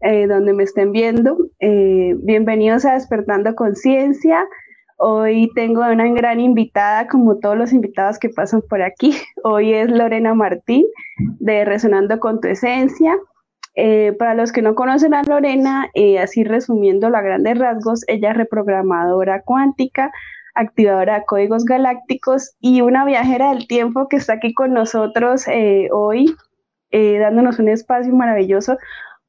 eh, donde me estén viendo. Eh, bienvenidos a Despertando Conciencia. Hoy tengo una gran invitada, como todos los invitados que pasan por aquí. Hoy es Lorena Martín, de Resonando con tu Esencia. para los que no conocen a Lorena, así resumiendo a grandes rasgos, ella es reprogramadora cuántica, activadora de códigos galácticos y una viajera del tiempo que está aquí con nosotros eh, hoy, eh, dándonos un espacio maravilloso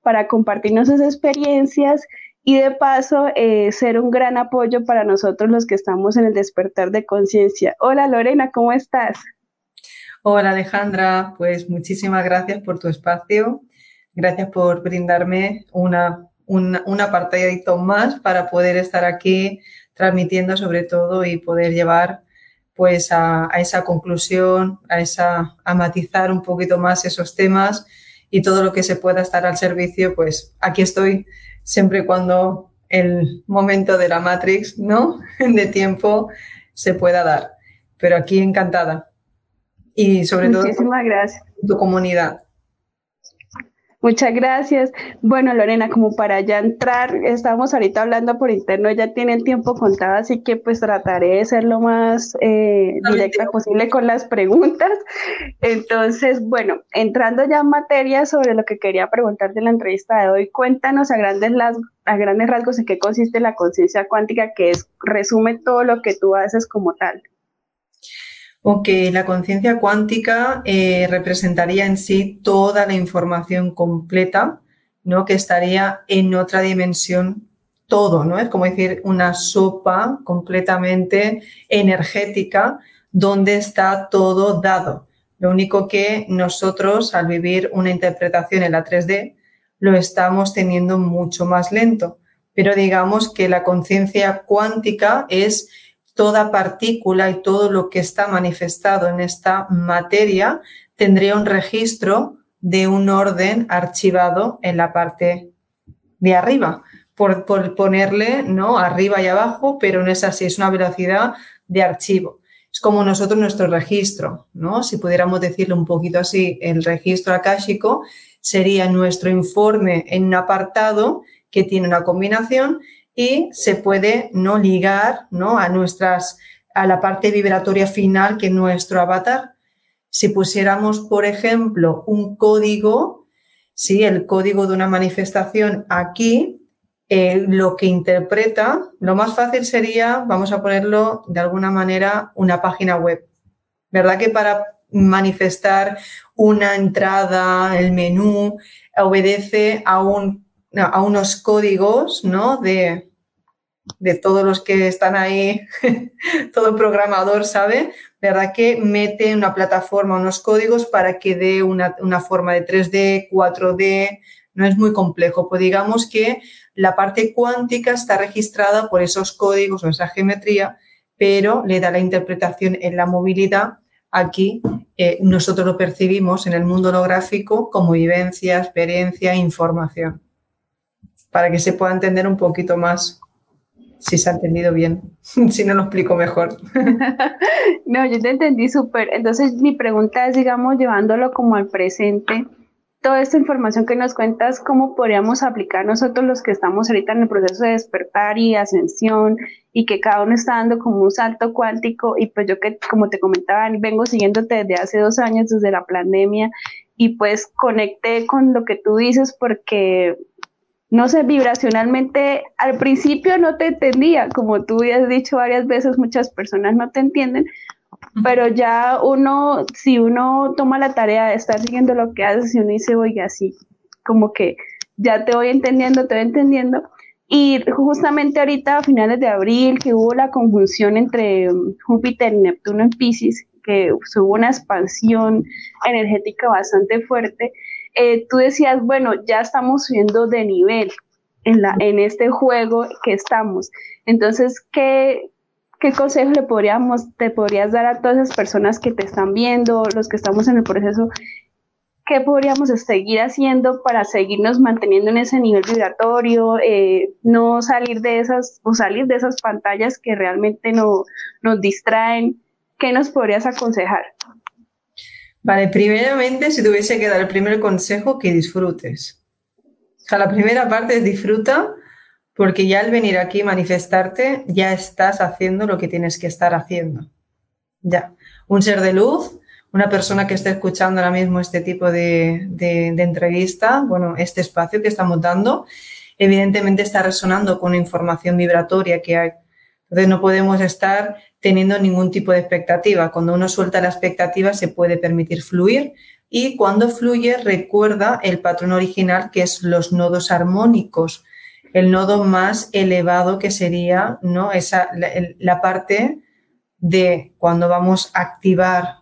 para compartirnos sus experiencias y de paso eh, ser un gran apoyo para nosotros los que estamos en el despertar de conciencia. Hola Lorena, ¿cómo estás? Hola Alejandra, pues muchísimas gracias por tu espacio, gracias por brindarme una, una, un apartadito más para poder estar aquí transmitiendo sobre todo y poder llevar pues a, esa conclusión, a, esa, a matizar un poquito más esos temas y todo lo que se pueda estar al servicio, pues aquí estoy siempre cuando el momento de la Matrix, ¿no? De tiempo se pueda dar. Pero aquí encantada. Y sobre todo gracias. tu comunidad. Muchas gracias. Bueno, Lorena, como para ya entrar, estamos ahorita hablando por interno, ya tiene el tiempo contado, así que pues trataré de ser lo más eh, directa posible con las preguntas. Entonces, bueno, entrando ya en materia sobre lo que quería preguntarte en la entrevista de hoy, cuéntanos a grandes, a grandes rasgos en qué consiste la conciencia cuántica, que es, resume todo lo que tú haces como tal o que la conciencia cuántica eh, representaría en sí toda la información completa, ¿no? Que estaría en otra dimensión todo, ¿no? Es como decir una sopa completamente energética donde está todo dado. Lo único que nosotros, al vivir una interpretación en la 3D, lo estamos teniendo mucho más lento. Pero digamos que la conciencia cuántica es toda partícula y todo lo que está manifestado en esta materia tendría un registro de un orden archivado en la parte de arriba, por, ponerle ¿no? arriba y abajo, pero no es así, es una velocidad de archivo. Es como nosotros nuestro registro, ¿no? Si pudiéramos decirlo un poquito así, el registro akáshico sería nuestro informe en un apartado que tiene una combinación y se puede no ligar ¿no? a nuestras a la parte vibratoria final que es nuestro avatar. Si pusiéramos, por ejemplo, un código, ¿sí? el código de una manifestación aquí, eh, lo que interpreta, lo más fácil sería, vamos a ponerlo de alguna manera, una página web. ¿Verdad que para manifestar una entrada, el menú, obedece a, un, a unos códigos ¿no? de, de todos los que están ahí, todo programador sabe, ¿verdad? Que mete una plataforma unos códigos para que dé una, forma de 3D, 4D, no es muy complejo. Pues digamos que la parte cuántica está registrada por esos códigos o esa geometría, pero le da la interpretación en la movilidad. Aquí eh, nosotros lo percibimos en el mundo holográfico como vivencia, experiencia, información, para que se pueda entender un poquito más si se ha entendido bien, si no lo explico mejor. no, yo te entendí súper. Entonces mi pregunta es, digamos, llevándolo como al presente, toda esta información que nos cuentas, ¿cómo podríamos aplicar nosotros los que estamos ahorita en el proceso de despertar y ascensión y que cada uno está dando como un salto cuántico? Y pues yo que, como te comentaba, vengo siguiéndote desde hace dos años, desde la pandemia, y pues conecté con lo que tú dices porque no sé, vibracionalmente al principio no te entendía, como tú ya has dicho varias veces, muchas personas no te entienden, pero ya uno, si uno toma la tarea de estar siguiendo lo que haces y uno dice, oiga, así, como que ya te voy entendiendo, te voy entendiendo. Y justamente ahorita a finales de abril, que hubo la conjunción entre um, Júpiter y Neptuno en Pisces, que hubo una expansión energética bastante fuerte, eh, tú decías, bueno, ya estamos subiendo de nivel, en, este juego que estamos. Entonces, ¿qué, ¿qué consejo le podríamos, te podrías dar a todas esas personas que te están viendo, los que estamos en el proceso? ¿Qué podríamos seguir haciendo para seguirnos manteniendo en ese nivel vibratorio, eh, no salir de esas o salir de esas pantallas que realmente no, nos distraen? ¿Qué nos podrías aconsejar? Vale, primeramente, si tuviese que dar el primer consejo, que disfrutes. O sea, la primera parte es disfruta, porque ya al venir aquí manifestarte, ya estás haciendo lo que tienes que estar haciendo. Ya. Un ser de luz una persona que esté escuchando ahora mismo este tipo de, entrevista, bueno, este espacio que estamos dando, evidentemente está resonando con información vibratoria que hay. Entonces no podemos estar teniendo ningún tipo de expectativa. Cuando uno suelta la expectativa se puede permitir fluir y cuando fluye recuerda el patrón original que es los nodos armónicos, el nodo más elevado que sería ¿no? Esa, la parte de cuando vamos a activar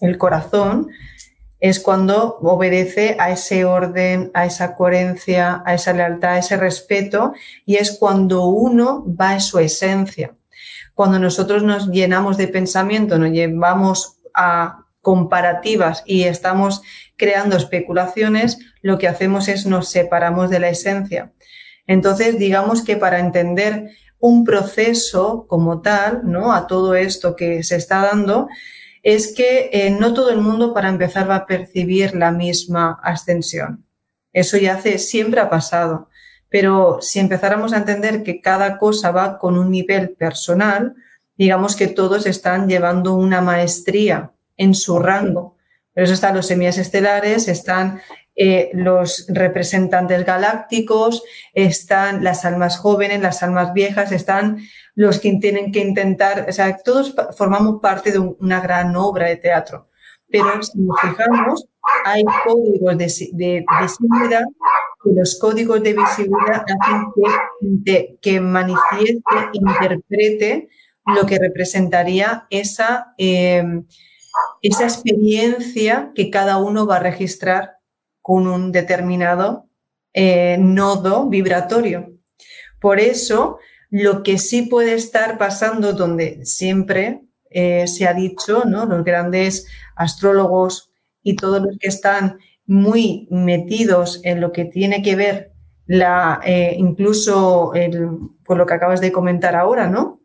el corazón, es cuando obedece a ese orden, a esa coherencia, a esa lealtad, a ese respeto, y es cuando uno va a su esencia. Cuando nosotros nos llenamos de pensamiento, nos llevamos a comparativas y estamos creando especulaciones, lo que hacemos es nos separamos de la esencia. Entonces, digamos que para entender un proceso como tal, ¿no? A todo esto que se está dando, es que eh, no todo el mundo para empezar va a percibir la misma ascensión. Eso ya hace, siempre ha pasado. Pero si empezáramos a entender que cada cosa va con un nivel personal, digamos que todos están llevando una maestría en su rango. Por eso están los semillas estelares, están eh, los representantes galácticos, están las almas jóvenes, las almas viejas, están los que tienen que intentar, o sea, todos formamos parte de una gran obra de teatro. Pero si nos fijamos, hay códigos de, visibilidad que los códigos de visibilidad hacen que, que manifieste, interprete lo que representaría esa, em, esa experiencia que cada uno va a registrar con un determinado eh, nodo vibratorio. Por eso, lo que sí puede estar pasando, donde siempre eh, se ha dicho, ¿no? los grandes astrólogos y todos los que están muy metidos en lo que tiene que ver la, eh, incluso el, por lo que acabas de comentar ahora, ¿no?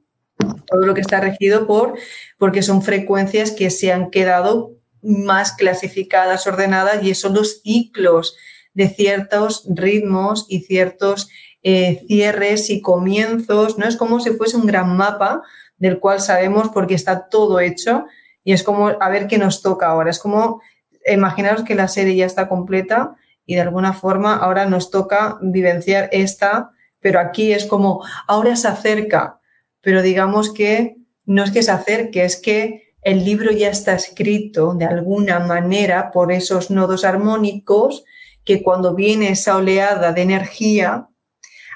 Todo lo que está regido por, porque son frecuencias que se han quedado más clasificadas, ordenadas, y son los ciclos de ciertos ritmos y ciertos eh, cierres y comienzos, ¿no? Es como si fuese un gran mapa del cual sabemos porque está todo hecho y es como a ver qué nos toca ahora. Es como, imaginaros que la serie ya está completa y de alguna forma ahora nos toca vivenciar esta, pero aquí es como, ahora se acerca, pero digamos que no es que se acerque, es que el libro ya está escrito de alguna manera por esos nodos armónicos que cuando viene esa oleada de energía,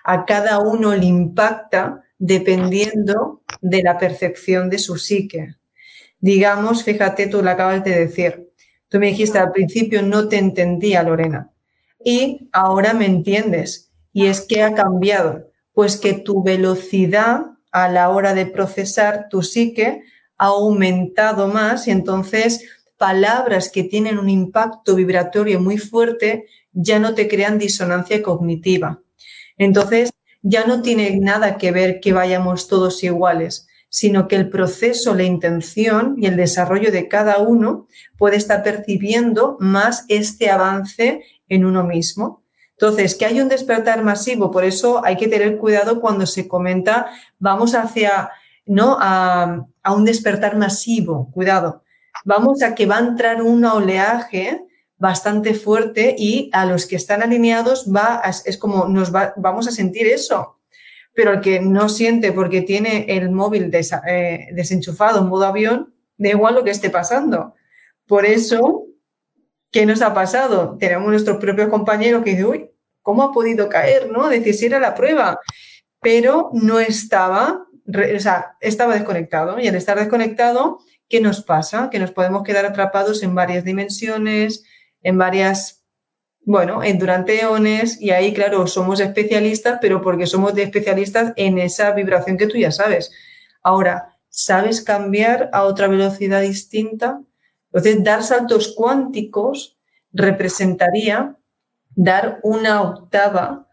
a cada uno le impacta dependiendo de la percepción de su psique. Digamos, fíjate, tú lo acabas de decir. Tú me dijiste al principio no te entendía, Lorena, y ahora me entiendes. Y es que ha cambiado, pues que tu velocidad a la hora de procesar tu psique ha aumentado más y entonces palabras que tienen un impacto vibratorio muy fuerte ya no te crean disonancia cognitiva. Entonces, ya no tiene nada que ver que vayamos todos iguales, sino que el proceso, la intención y el desarrollo de cada uno puede estar percibiendo más este avance en uno mismo. Entonces, que hay un despertar masivo, por eso hay que tener cuidado cuando se comenta, vamos hacia, ¿no? A, un despertar masivo, cuidado. Vamos a que va a entrar un oleaje bastante fuerte y a los que están alineados va es como nos vamos a sentir eso. Pero el que no siente porque tiene el móvil eh, desenchufado en modo avión, da igual lo que esté pasando. Por eso, ¿qué nos ha pasado? Tenemos nuestros propios compañeros que dicen, uy, ¿cómo ha podido caer? ¿No? Decir, si era la prueba. Pero no estaba, o sea, estaba desconectado. Y al estar desconectado, ¿qué nos pasa? Que nos podemos quedar atrapados en varias dimensiones, en varias bueno, en, durante eones y ahí, claro, somos especialistas, pero porque somos de especialistas en esa vibración que tú ya sabes. Ahora, ¿sabes cambiar a otra velocidad distinta? Entonces, dar saltos cuánticos representaría dar una octava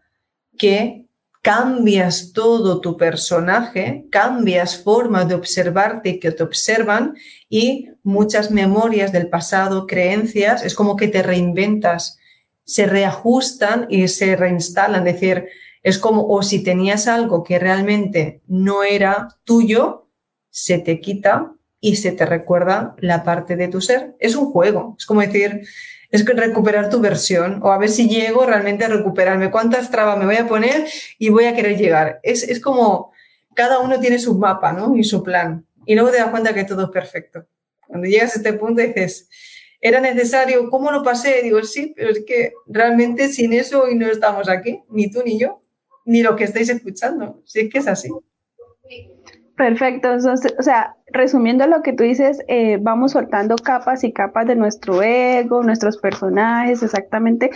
que cambias todo tu personaje, cambias formas de observarte que te observan y muchas memorias del pasado, creencias, es como que te reinventas, se reajustan y se reinstalan. Es decir, es como, o si tenías algo que realmente no era tuyo, se te quita y se te recuerda la parte de tu ser. Es un juego, es como decir, es recuperar tu versión o a ver si llego realmente a recuperarme, cuántas trabas me voy a poner y voy a querer llegar. Es, como cada uno tiene su mapa ¿no? y su plan y luego te das cuenta que todo es perfecto. Cuando llegas a este punto dices, ¿era necesario? ¿Cómo lo pasé? Digo, sí, pero es que realmente sin eso hoy no estamos aquí, ni tú ni yo, ni lo que estáis escuchando. Si es que es así. Perfecto, o sea, resumiendo lo que tú dices, eh, vamos soltando capas y capas de nuestro ego, nuestros personajes, exactamente,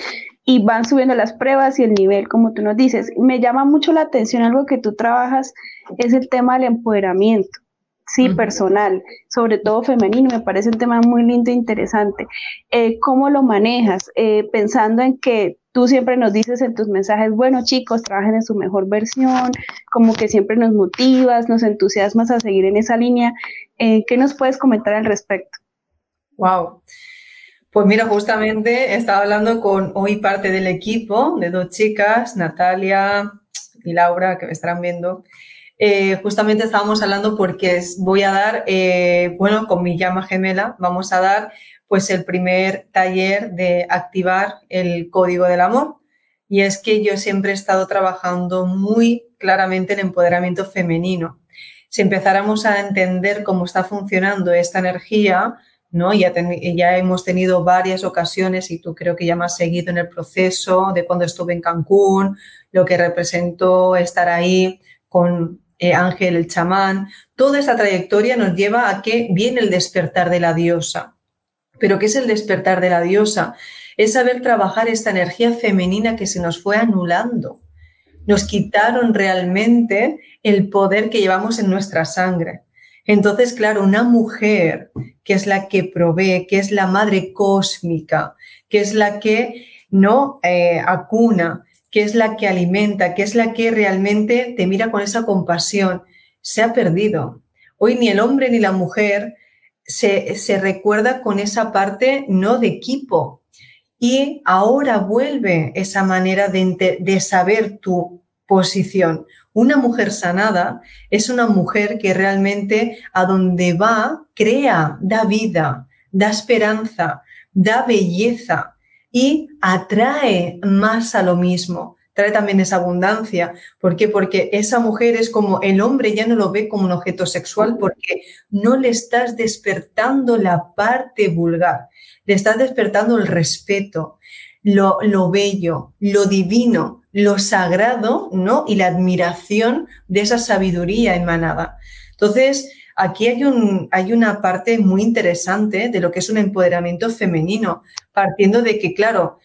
y van subiendo las pruebas y el nivel, como tú nos dices. Me llama mucho la atención algo que tú trabajas, es el tema del empoderamiento, sí, personal, sobre todo femenino, me parece un tema muy lindo e interesante. Eh, ¿Cómo lo manejas? Eh, pensando en que tú siempre nos dices en tus mensajes, bueno chicos, trabajen en su mejor versión, como que siempre nos motivas, nos entusiasmas a seguir en esa línea. Eh, ¿Qué nos puedes comentar al respecto? Wow. Pues mira, justamente estaba hablando con hoy parte del equipo de dos chicas, Natalia y Laura, que me estarán viendo. Eh, justamente estábamos hablando porque voy a dar, eh, bueno, con mi llama gemela, vamos a dar pues el primer taller de activar el código del amor. Y es que yo siempre he estado trabajando muy claramente el empoderamiento femenino. Si empezáramos a entender cómo está funcionando esta energía, ¿no? Ya, ya hemos tenido varias ocasiones y tú creo que ya me has seguido en el proceso de cuando estuve en Cancún, lo que representó estar ahí con eh, Ángel el chamán. Toda esa trayectoria nos lleva a que viene el despertar de la diosa. Pero ¿qué es el despertar de la diosa? Es saber trabajar esta energía femenina que se nos fue anulando. Nos quitaron realmente el poder que llevamos en nuestra sangre. Entonces, claro, una mujer que es la que provee, que es la madre cósmica, que es la que no eh, acuna, que es la que alimenta, que es la que realmente te mira con esa compasión, se ha perdido. Hoy ni el hombre ni la mujer se, recuerda con esa parte no de equipo. Y ahora vuelve esa manera de, de saber tu posición. Una mujer sanada es una mujer que realmente a donde va crea, da vida, da esperanza, da belleza y atrae más a lo mismo trae también esa abundancia. ¿Por qué? Porque esa mujer es como el hombre ya no lo ve como un objeto sexual porque no le estás despertando la parte vulgar, le estás despertando el respeto, lo, lo bello, lo divino, lo sagrado, ¿no? Y la admiración de esa sabiduría emanada. Entonces, aquí hay, un, hay una parte muy interesante de lo que es un empoderamiento femenino, partiendo de que, claro,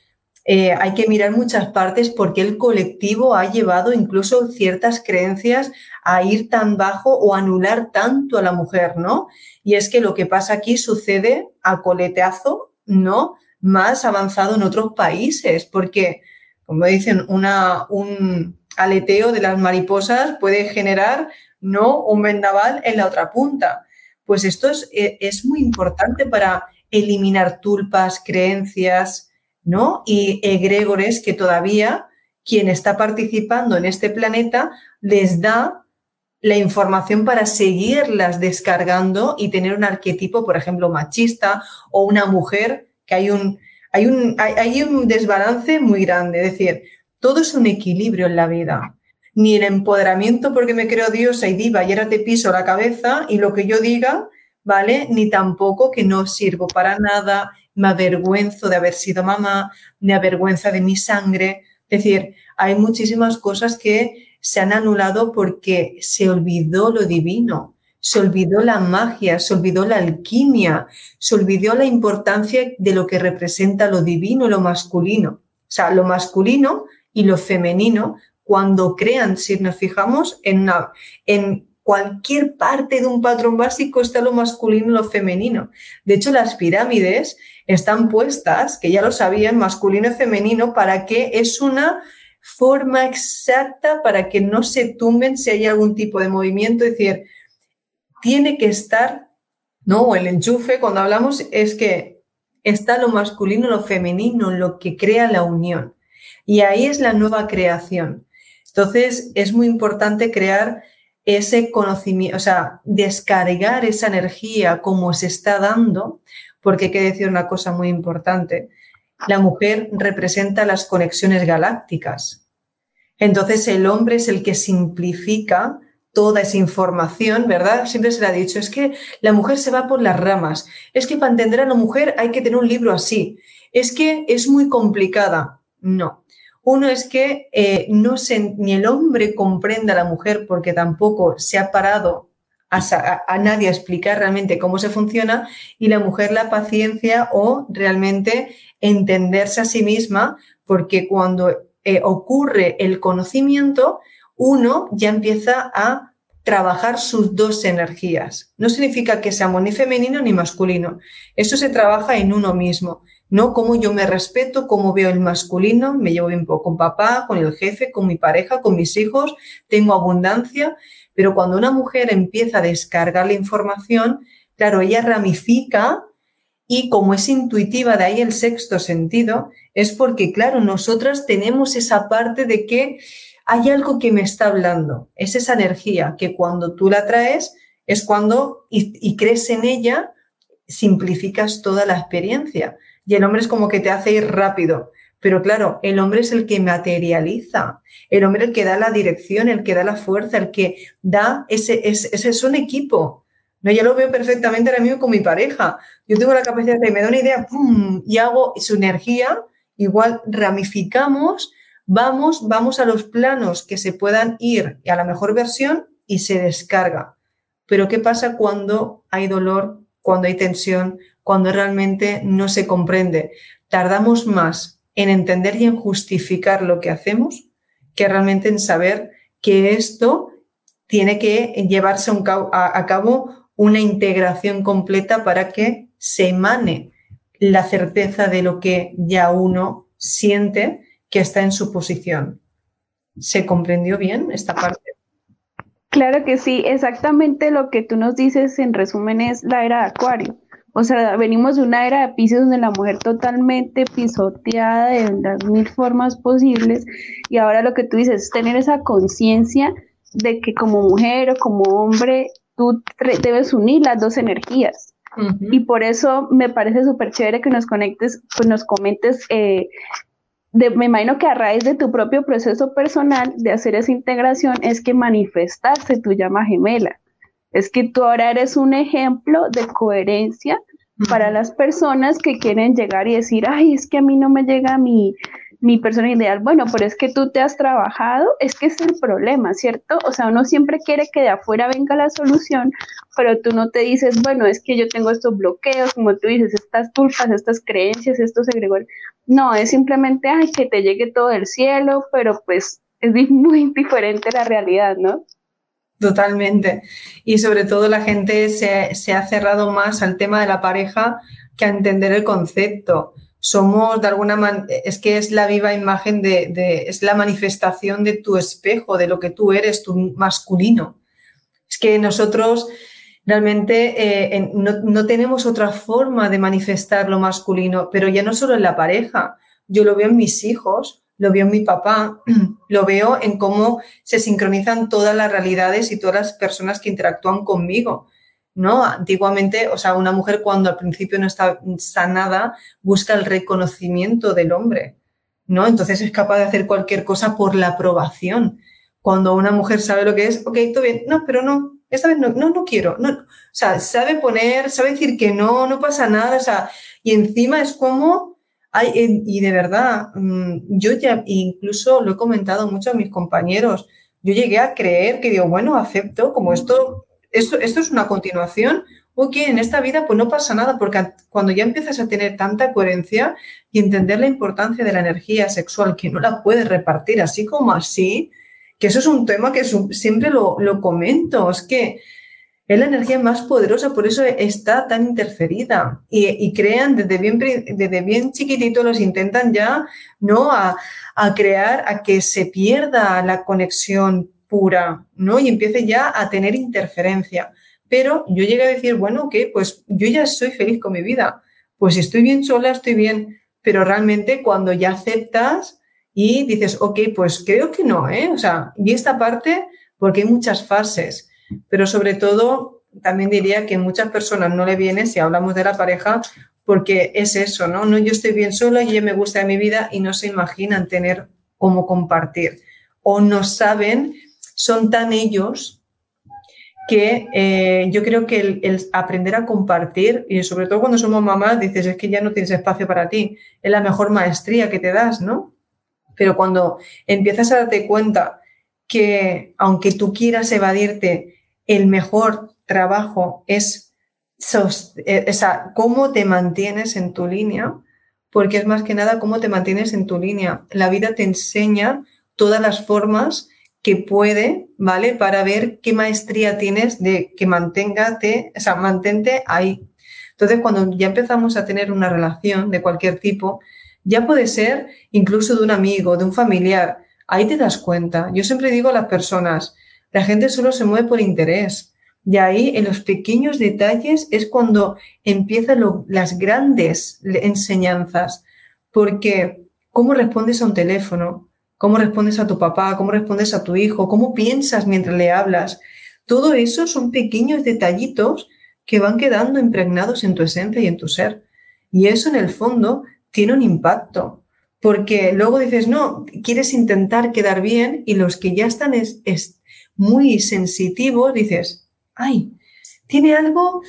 eh, hay que mirar muchas partes porque el colectivo ha llevado incluso ciertas creencias a ir tan bajo o anular tanto a la mujer, ¿no? Y es que lo que pasa aquí sucede a coleteazo, ¿no? Más avanzado en otros países, porque, como dicen, un aleteo de las mariposas puede generar, ¿no? Un vendaval en la otra punta. Pues esto es, eh, es muy importante para eliminar tulpas, creencias, ¿no? Y egregores que todavía quien está participando en este planeta les da la información para seguirlas descargando y tener un arquetipo, por ejemplo, machista o una mujer, que hay un, hay un, hay, un desbalance muy grande. Es decir, todo es un equilibrio en la vida. Ni el empoderamiento porque me creo diosa y diva y ahora te piso la cabeza y lo que yo diga, ¿vale? Ni tampoco que no sirvo para nada me avergüenzo de haber sido mamá, me avergüenza de mi sangre. Es decir, hay muchísimas cosas que se han anulado porque se olvidó lo divino, se olvidó la magia, se olvidó la alquimia, se olvidó la importancia de lo que representa lo divino y lo masculino. O sea, lo masculino y lo femenino, cuando crean, si nos fijamos en, cualquier parte de un patrón básico está lo masculino y lo femenino. De hecho, las pirámides están puestas, que ya lo sabían, masculino y femenino, para que es una forma exacta para que no se tumben si hay algún tipo de movimiento. Es decir, tiene que estar, ¿no? El enchufe, cuando hablamos, es que está lo masculino, lo femenino, lo que crea la unión. Y ahí es la nueva creación. Entonces, es muy importante crear ese conocimiento, o sea, descargar esa energía como se está dando, porque hay que decir una cosa muy importante la mujer representa las conexiones galácticas. Entonces el hombre es el que simplifica toda esa información, ¿verdad? Siempre se le ha dicho, es que la mujer se va por las ramas, es que para entender a la mujer hay que tener un libro así, es que es muy complicada. No. Uno es que eh, no se, ni el hombre comprenda a la mujer porque tampoco se ha parado a, nadie a explicar realmente cómo se funciona y la mujer la paciencia o realmente entenderse a sí misma, porque cuando eh, ocurre el conocimiento, uno ya empieza a trabajar sus dos energías. No significa que seamos ni femenino ni masculino. Eso se trabaja en uno mismo, ¿no? Cómo yo me respeto, cómo veo el masculino, me llevo bien con papá, con el jefe, con mi pareja, con mis hijos, tengo abundancia, pero cuando una mujer empieza a descargar la información, claro, ella ramifica y como es intuitiva, de ahí el sexto sentido, es porque, claro, nosotras tenemos esa parte de que hay algo que me está hablando, es esa energía que cuando tú la traes es cuando y, crees en ella, simplificas toda la experiencia. Y el hombre es como que te hace ir rápido. Pero claro, el hombre es el que materializa, el hombre el que da la dirección, el que da la fuerza, el que da ese, ese, ese es un equipo. No, ya lo veo perfectamente ahora mismo con mi pareja. Yo tengo la capacidad de, me da una idea, ¡pum! y hago su energía, igual ramificamos, vamos, vamos a los planos que se puedan ir a la mejor versión y se descarga. Pero ¿qué pasa cuando hay dolor, cuando hay tensión, cuando realmente no se comprende? Tardamos más en entender y en justificar lo que hacemos que realmente en saber que esto tiene que llevarse a cabo una integración completa para que se emane la certeza de lo que ya uno siente que está en su posición. ¿Se comprendió bien esta parte? Claro que sí, exactamente lo que tú nos dices en resumen es la era de Acuario. O sea, venimos de una era de Pisces donde la mujer totalmente pisoteada de las mil formas posibles y ahora lo que tú dices es tener esa conciencia de que como mujer o como hombre tú debes unir las dos energías. Y por eso me parece súper chévere que nos conectes, pues nos comentes, eh, de, me imagino que a raíz de tu propio proceso personal de hacer esa integración es que manifestarse tu llama gemela. Es que tú ahora eres un ejemplo de coherencia para las personas que quieren llegar y decir, ay, es que a mí no me llega mi, mi persona ideal. Bueno, pero es que tú te has trabajado, es que es el problema, ¿cierto? O sea, uno siempre quiere que de afuera venga la solución, pero tú no te dices, bueno, es que yo tengo estos bloqueos, como tú dices, estas culpas, estas creencias, estos egregores. No, es simplemente, ay, que te llegue todo el cielo, pero pues es muy diferente la realidad, ¿no? Totalmente. Y sobre todo la gente se, ha cerrado más al tema de la pareja que a entender el concepto. Somos de alguna manera, es que es la viva imagen de, es la manifestación de tu espejo, de lo que tú eres, tu masculino. Es que nosotros realmente eh, no, no tenemos otra forma de manifestar lo masculino, pero ya no solo en la pareja. Yo lo veo en mis hijos lo veo en mi papá, lo veo en cómo se sincronizan todas las realidades y todas las personas que interactúan conmigo. ¿no? Antiguamente, o sea, una mujer cuando al principio no está sanada busca el reconocimiento del hombre, ¿no? Entonces es capaz de hacer cualquier cosa por la aprobación. Cuando una mujer sabe lo que es, ok, todo bien, no, pero no, esta vez no, no, no quiero, no, o sea, sabe poner, sabe decir que no, no pasa nada, o sea, y encima es como y de verdad, mm, yo ya incluso lo he comentado mucho a mis compañeros, yo llegué a creer que digo, bueno, acepto como esto, esto, esto es una continuación, ok, en esta vida pues no pasa nada, porque cuando ya empiezas a tener tanta coherencia y entender la importancia de la energía sexual, que no la puedes repartir así como así, que eso es un tema que siempre lo, comento, es que es la energía más poderosa, por eso está tan interferida. Y, crean desde bien, desde bien chiquitito, los intentan ya, ¿no? A, crear, a que se pierda la conexión pura, ¿no? Y empiece ya a tener interferencia. Pero yo llegué a decir, bueno, ok, pues yo ya soy feliz con mi vida. Pues si estoy bien sola, estoy bien. Pero realmente cuando ya aceptas y dices, ok, pues creo que no, ¿eh? O sea, y esta parte, porque hay muchas fases. Pero sobre todo, también diría que muchas personas no le viene, si hablamos de la pareja, porque es eso, ¿no? No, yo estoy bien sola y yo me gusta mi vida y no se imaginan tener cómo compartir. O no saben, son tan ellos que eh, yo creo que el, aprender a compartir, y sobre todo cuando somos mamás, dices, es que ya no tienes espacio para ti, es la mejor maestría que te das, ¿no? Pero cuando empiezas a darte cuenta que aunque tú quieras evadirte, el mejor trabajo es eh, cómo te mantienes en tu línea, porque es más que nada cómo te mantienes en tu línea. La vida te enseña todas las formas que puede, ¿vale? Para ver qué maestría tienes de que manténgate, o sea, mantente ahí. Entonces, cuando ya empezamos a tener una relación de cualquier tipo, ya puede ser incluso de un amigo, de un familiar, ahí te das cuenta. Yo siempre digo a las personas, la gente solo se mueve por interés. Y ahí, en los pequeños detalles, es cuando empiezan las grandes enseñanzas. Porque, ¿cómo respondes a un teléfono? cómo respondes a tu papá, cómo respondes a tu hijo, cómo piensas mientras le hablas. Todo eso son pequeños detallitos que van quedando impregnados en tu esencia y en tu ser. Y eso en el fondo tiene un impacto, porque luego dices, no, quieres intentar quedar bien y los que ya están es, muy sensitivos, dices, ay, tiene algo,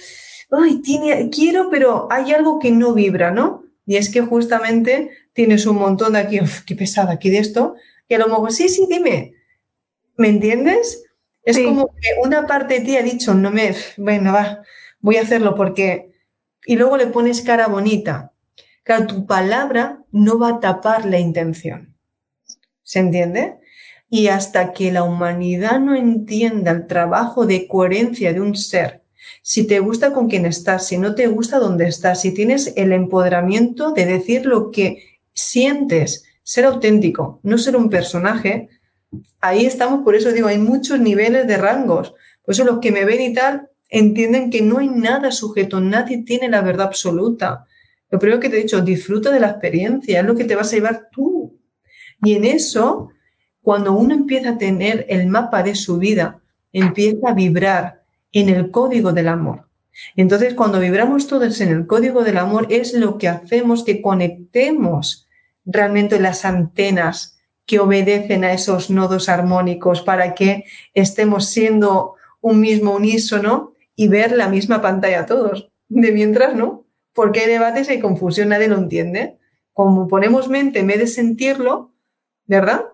ay, tiene, quiero, pero hay algo que no vibra, ¿no? Y es que justamente tienes un montón de aquí, qué pesada aquí de esto, que a lo mejor, sí, sí, dime, ¿me entiendes? Es como que una parte de ti ha dicho, no me, bueno, va, voy a hacerlo porque, y luego le pones cara bonita. Claro, tu palabra no va a tapar la intención. ¿Se entiende? Y hasta que la humanidad no entienda el trabajo de coherencia de un ser si te gusta con quién estás, si no te gusta dónde estás, si tienes el empoderamiento de decir lo que sientes, ser auténtico, no ser un personaje, ahí estamos, por eso digo, hay muchos niveles de rangos. Por eso los que me ven y tal entienden que no hay nada sujeto, nadie tiene la verdad absoluta. Lo primero que te he dicho, disfruta de la experiencia, es lo que te vas a llevar tú. Y en eso, cuando uno empieza a tener el mapa de su vida, empieza a vibrar, en el código del amor. Entonces, cuando vibramos todos en el código del amor, es lo que hacemos que conectemos realmente las antenas que obedecen a esos nodos armónicos para que estemos siendo un mismo unísono y ver la misma pantalla todos. De mientras, ¿no? Porque hay debates, hay confusión, nadie lo entiende. Como ponemos mente en vez de sentirlo, ¿verdad?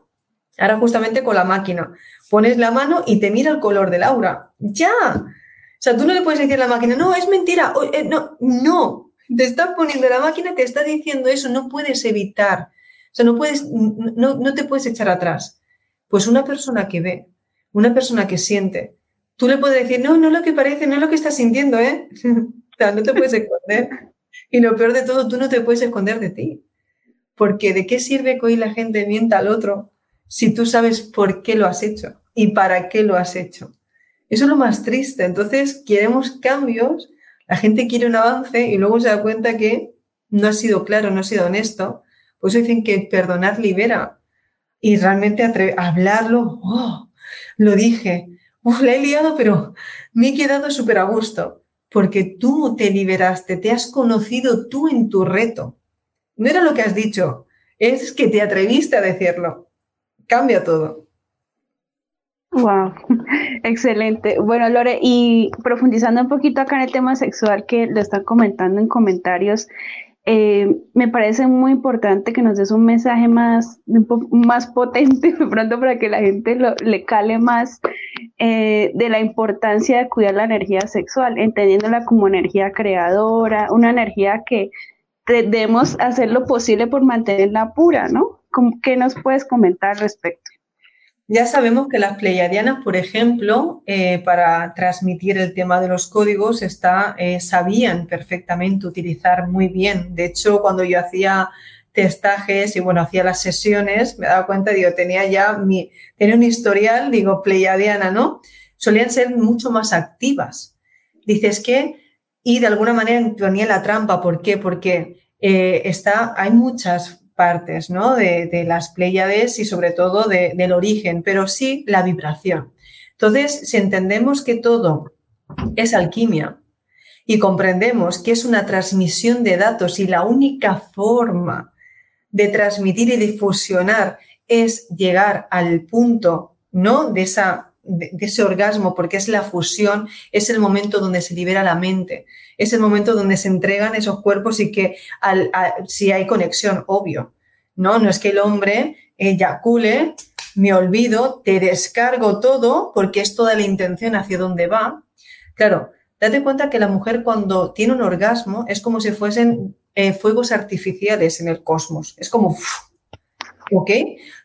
Ahora justamente con la máquina. Pones la mano y te mira el color del aura. Ya. O sea, tú no le puedes decir a la máquina, no, es mentira. Eh, no, no. Te está poniendo la máquina, te está diciendo eso, no puedes evitar. O sea, no puedes, no, no te puedes echar atrás. Pues una persona que ve, una persona que siente, tú le puedes decir, no, no es lo que parece, no es lo que estás sintiendo, ¿eh? no te puedes esconder. Y lo peor de todo, tú no te puedes esconder de ti. Porque ¿de qué sirve que hoy la gente mienta al otro si tú sabes por qué lo has hecho y para qué lo has hecho. Eso es lo más triste. Entonces, queremos cambios, la gente quiere un avance y luego se da cuenta que no ha sido claro, no ha sido honesto. Por eso dicen que perdonar libera. Y realmente hablarlo, oh, lo dije, uf, la he liado, pero me he quedado súper a gusto, porque tú te liberaste, te has conocido tú en tu reto. No era lo que has dicho, es que te atreviste a decirlo cambia todo. Wow, excelente. Bueno, Lore, y profundizando un poquito acá en el tema sexual que lo están comentando en comentarios, eh, me parece muy importante que nos des un mensaje más, más potente de pronto para que la gente le cale más eh, de la importancia de cuidar la energía sexual, entendiéndola como energía creadora, una energía que debemos hacer lo posible por mantenerla pura, ¿no? ¿Qué nos puedes comentar al respecto? Ya sabemos que las pleiadianas, por ejemplo, eh, para transmitir el tema de los códigos, está, eh, sabían perfectamente utilizar muy bien. De hecho, cuando yo hacía testajes y bueno, hacía las sesiones, me daba cuenta, digo, tenía ya mi, tenía un historial, digo, pleiadiana, ¿no? Solían ser mucho más activas. Dices que, y de alguna manera ponía la trampa, ¿por qué? Porque eh, está, hay muchas partes ¿no? de, las Pléyades y sobre todo del origen, pero sí la vibración. Entonces, si entendemos que todo es alquimia y comprendemos que es una transmisión de datos y la única forma de transmitir y difusionar es llegar al punto ¿no? de esa de, ese orgasmo, porque es la fusión, es el momento donde se libera la mente, es el momento donde se entregan esos cuerpos y que si hay conexión, obvio. No, no es que el hombre eyacule, me olvido, te descargo todo, porque es toda la intención hacia dónde va. Claro, date cuenta que la mujer cuando tiene un orgasmo es como si fuesen eh, fuegos artificiales en el cosmos. Es como, ¿ok?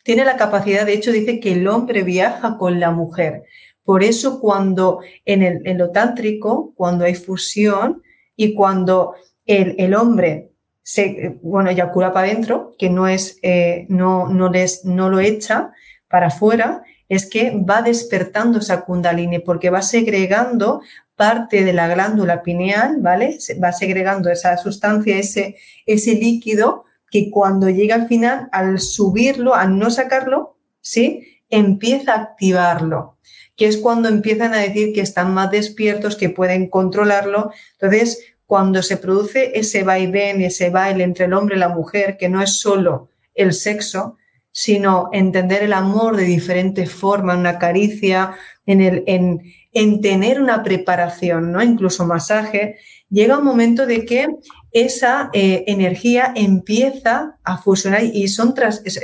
Tiene la capacidad, de hecho, dice que el hombre viaja con la mujer. Por eso cuando en, el, en lo tántrico, cuando hay fusión y cuando el, el hombre se, bueno, eyacula para adentro, que no es, eh, no, no, les, no lo echa para afuera, es que va despertando esa kundalini porque va segregando parte de la glándula pineal, ¿vale? Va segregando esa sustancia, ese, ese líquido que cuando llega al final, al subirlo, al no sacarlo, ¿sí? Empieza a activarlo, que es cuando empiezan a decir que están más despiertos, que pueden controlarlo. Entonces, cuando se produce ese vaivén, ese baile entre el hombre y la mujer, que no es solo el sexo, sino entender el amor de diferentes formas, una caricia, en, el, en, en tener una preparación, ¿no? Incluso masaje, llega un momento de que esa eh, energía empieza a fusionar y son,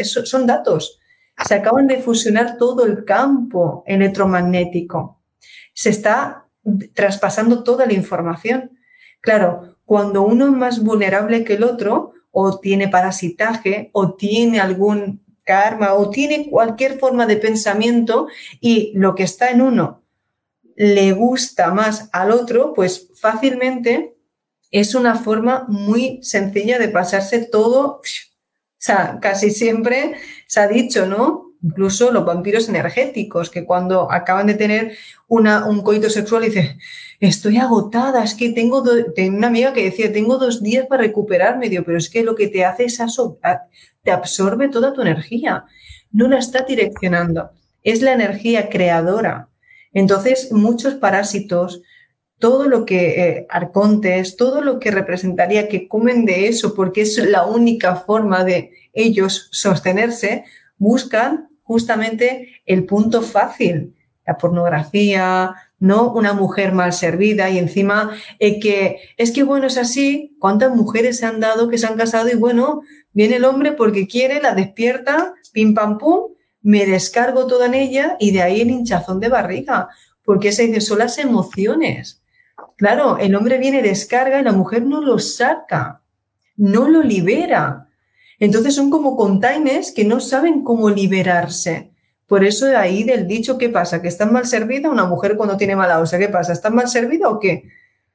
son datos. Se acaban de fusionar todo el campo electromagnético. Se está traspasando toda la información. Claro, cuando uno es más vulnerable que el otro, o tiene parasitaje, o tiene algún karma, o tiene cualquier forma de pensamiento, y lo que está en uno le gusta más al otro, pues fácilmente es una forma muy sencilla de pasarse todo. O sea, casi siempre se ha dicho, ¿no? Incluso los vampiros energéticos, que cuando acaban de tener una, un coito sexual dicen, estoy agotada, es que tengo, tengo una amiga que decía, tengo dos días para recuperarme, digo, pero es que lo que te hace es te absorbe toda tu energía, no la está direccionando, es la energía creadora entonces, muchos parásitos, todo lo que, eh, arcontes, todo lo que representaría que comen de eso, porque es la única forma de ellos sostenerse, buscan justamente el punto fácil, la pornografía, ¿no? Una mujer mal servida y encima eh, que es que bueno, es así, ¿cuántas mujeres se han dado que se han casado y bueno, viene el hombre porque quiere, la despierta, pim pam pum, me descargo toda en ella y de ahí el hinchazón de barriga, porque se dice, son las emociones. Claro, el hombre viene, descarga y la mujer no lo saca, no lo libera. Entonces son como containers que no saben cómo liberarse. Por eso de ahí del dicho, ¿qué pasa? ¿Que está mal servida una mujer cuando tiene mala osa? ¿Qué pasa? ¿Está mal servida o qué?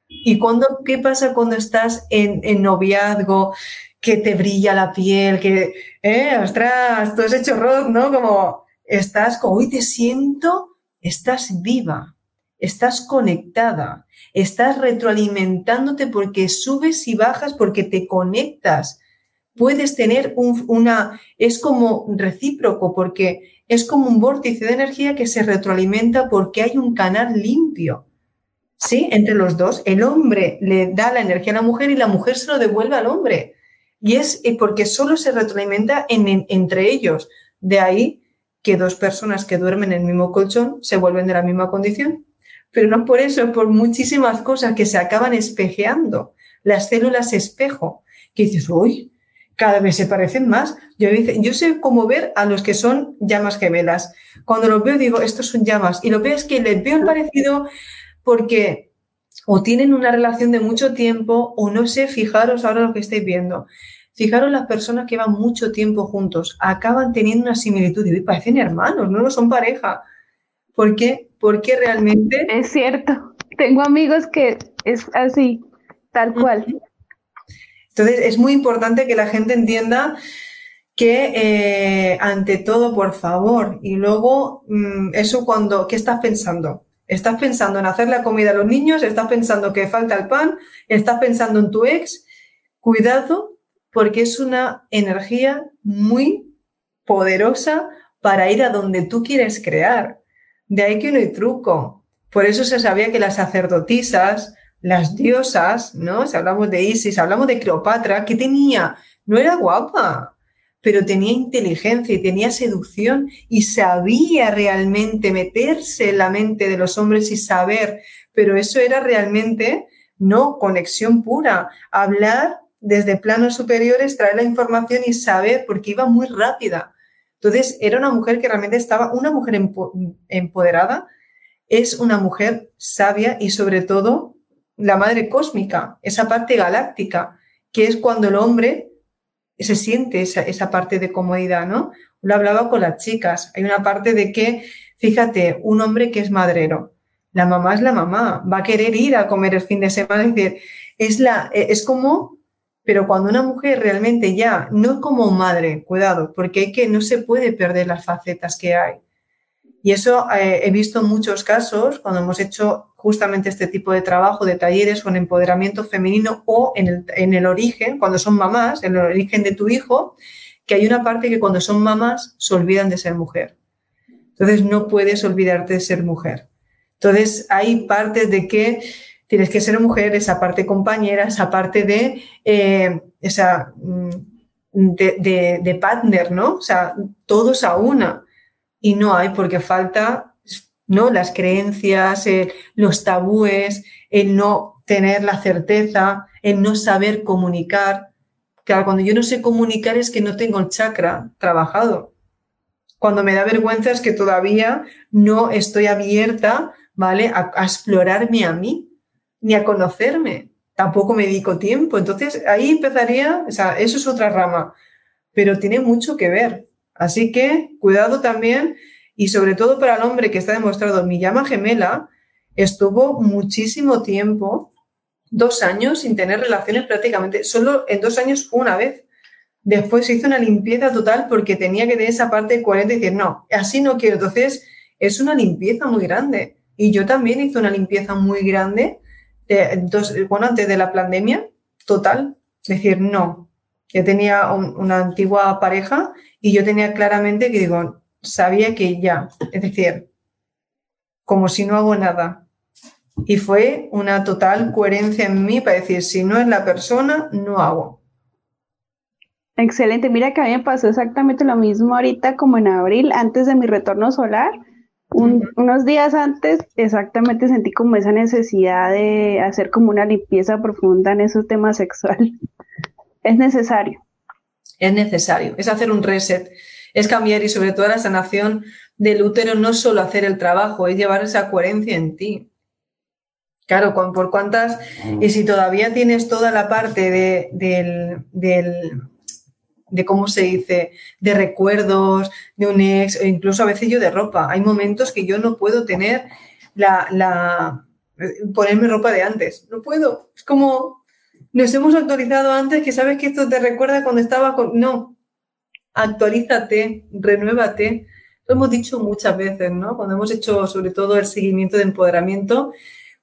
¿Y cuando, qué pasa cuando estás en, en noviazgo? Que te brilla la piel, que, eh, ostras, tú has hecho rock, ¿no? Como estás, como hoy te siento, estás viva, estás conectada, estás retroalimentándote porque subes y bajas, porque te conectas. Puedes tener un, una, es como recíproco, porque es como un vórtice de energía que se retroalimenta porque hay un canal limpio. ¿Sí? Entre los dos. El hombre le da la energía a la mujer y la mujer se lo devuelve al hombre. Y es porque solo se retroalimenta en, entre ellos. De ahí que dos personas que duermen en el mismo colchón se vuelven de la misma condición. Pero no por eso, por muchísimas cosas que se acaban espejeando. Las células espejo. que dices, uy, cada vez se parecen más. Yo, yo sé cómo ver a los que son llamas gemelas. Cuando los veo digo, estos son llamas. Y lo veo es que les veo el parecido porque o tienen una relación de mucho tiempo o no sé, fijaros ahora lo que estáis viendo. Fijaros las personas que van mucho tiempo juntos, acaban teniendo una similitud y parecen hermanos, no, no son pareja. ¿Por qué? Porque realmente... Es cierto, tengo amigos que es así, tal cual. Entonces, es muy importante que la gente entienda que eh, ante todo, por favor, y luego mm, eso cuando, ¿qué estás pensando? ¿Estás pensando en hacer la comida a los niños? ¿Estás pensando que falta el pan? ¿Estás pensando en tu ex? Cuidado, porque es una energía muy poderosa para ir a donde tú quieres crear. De ahí que no hay truco. Por eso se sabía que las sacerdotisas, las diosas, ¿no? Si hablamos de Isis, hablamos de Cleopatra, que tenía, no era guapa, pero tenía inteligencia y tenía seducción y sabía realmente meterse en la mente de los hombres y saber, pero eso era realmente no conexión pura, hablar desde planos superiores, traer la información y saber, porque iba muy rápida. Entonces, era una mujer que realmente estaba, una mujer empoderada, es una mujer sabia y sobre todo la madre cósmica, esa parte galáctica, que es cuando el hombre se siente esa, parte de comodidad, ¿no? Lo hablaba con las chicas. Hay una parte de que, fíjate, un hombre que es madrero, la mamá es la mamá, va a querer ir a comer el fin de semana, es decir, es, la, es como, pero cuando una mujer realmente ya, no como madre, cuidado, porque hay que, no se puede perder las facetas que hay. Y eso eh, he visto muchos casos cuando hemos hecho justamente este tipo de trabajo, de talleres con empoderamiento femenino o en el, en el origen, cuando son mamás, en el origen de tu hijo, que hay una parte que cuando son mamás se olvidan de ser mujer. Entonces no puedes olvidarte de ser mujer. Entonces hay partes de que tienes que ser mujer, esa parte compañera, esa parte de eh, esa mm, de, de, partner, ¿no? O sea, todos a una. Y no hay porque falta ¿no? Las creencias, eh, los tabúes, el no tener la certeza, el no saber comunicar. Claro, cuando yo no sé comunicar es que no tengo el chakra trabajado. Cuando me da vergüenza es que todavía no estoy abierta, ¿vale? A, explorarme a mí, ni a conocerme. Tampoco me dedico tiempo. Entonces ahí empezaría, o sea, eso es otra rama, pero tiene mucho que ver. Así que cuidado también y sobre todo para el hombre que está demostrado, mi llama gemela estuvo muchísimo tiempo, dos años, sin tener relaciones prácticamente, solo en dos años una vez. Después se hizo una limpieza total porque tenía que tener esa parte coherente y decir, no, así no quiero. Entonces, es una limpieza muy grande. Y yo también hice una limpieza muy grande, bueno, antes de la pandemia, total. Decir, no. Yo tenía una antigua pareja y yo tenía claramente que digo, sabía que ya, es decir, como si no hago nada. Y fue una total coherencia en mí para decir, si no es la persona, no hago. Excelente, mira que a mí me pasó exactamente lo mismo ahorita como en abril, antes de mi retorno solar. Unos días antes, exactamente sentí como esa necesidad de hacer como una limpieza profunda en esos temas sexual. Es necesario. Es necesario, es hacer un reset es cambiar y sobre todo la sanación del útero no solo hacer el trabajo, es llevar esa coherencia en ti. Claro, por cuántas, y si todavía tienes toda la parte de, del, de cómo se dice, de recuerdos de un ex, o incluso a veces yo de ropa. Hay momentos que yo no puedo tener la, la ponerme ropa de antes. No puedo. Es como nos hemos actualizado antes que sabes que esto te recuerda cuando estaba con. No, actualízate, renuévate. Lo hemos dicho muchas veces, ¿no? Cuando hemos hecho sobre todo el seguimiento de empoderamiento,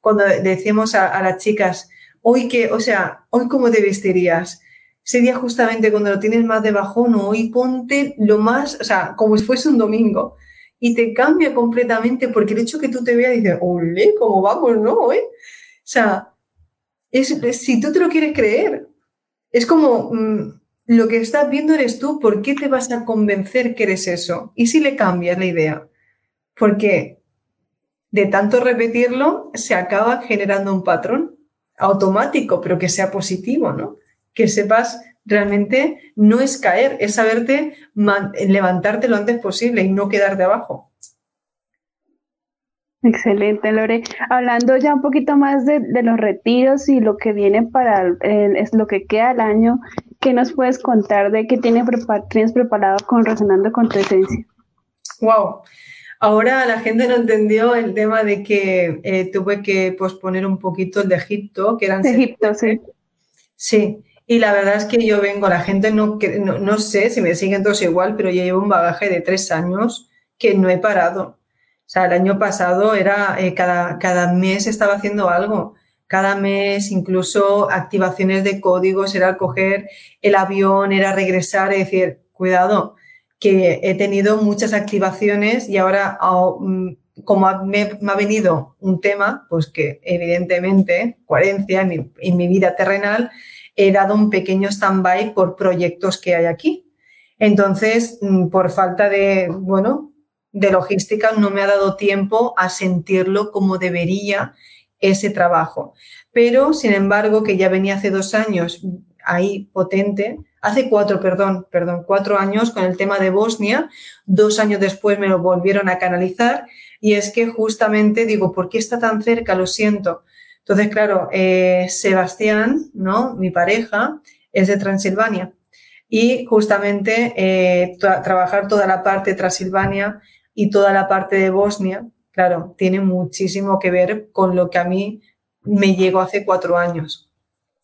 cuando decíamos a, las chicas, hoy que, o sea, hoy cómo te vestirías. Sería justamente cuando lo tienes más de bajón o hoy ponte lo más, o sea, como si fuese un domingo. Y te cambia completamente porque el hecho que tú te veas dices, ole, ¿cómo vamos, no? Eh? O sea, es, si tú te lo quieres creer, es como, mm, lo que estás viendo eres tú, ¿por qué te vas a convencer que eres eso? ¿Y si le cambias la idea? Porque de tanto repetirlo se acaba generando un patrón automático, pero que sea positivo, ¿no? que sepas realmente no es caer, es saberte levantarte lo antes posible y no quedarte abajo. Excelente, Lore. Hablando ya un poquito más de, los retiros y lo que viene para es lo que queda el año, ¿qué nos puedes contar de qué tienes, tienes preparado con Resonando con tu Esencia? Wow. Ahora la gente no entendió el tema de que eh, tuve que posponer un poquito el de Egipto, que eran... De Egipto, sí. Sí, y la verdad es que yo vengo, la gente no, no, no sé si me siguen todos igual, pero yo llevo un bagaje de tres años que no he parado. O sea, el año pasado era eh, cada, cada mes estaba haciendo algo. Cada mes, incluso activaciones de códigos, era coger el avión, era regresar y decir, cuidado, que he tenido muchas activaciones y ahora, oh, mm, como me, ha venido un tema, pues que evidentemente, coherencia en mi, en mi vida terrenal, he dado un pequeño stand-by por proyectos que hay aquí. Entonces, mm, por falta de, bueno, de logística no me ha dado tiempo a sentirlo como debería ese trabajo. Pero, sin embargo, que ya venía hace dos años ahí potente, hace cuatro, perdón, perdón, cuatro años con el tema de Bosnia, dos años después me lo volvieron a canalizar y es que justamente digo, ¿por qué está tan cerca? Lo siento. Entonces, claro, eh, Sebastián, ¿no? Mi pareja, es de Transilvania y justamente eh, trabajar toda la parte de Transilvania y toda la parte de Bosnia, claro, tiene muchísimo que ver con lo que a mí me llegó hace cuatro años.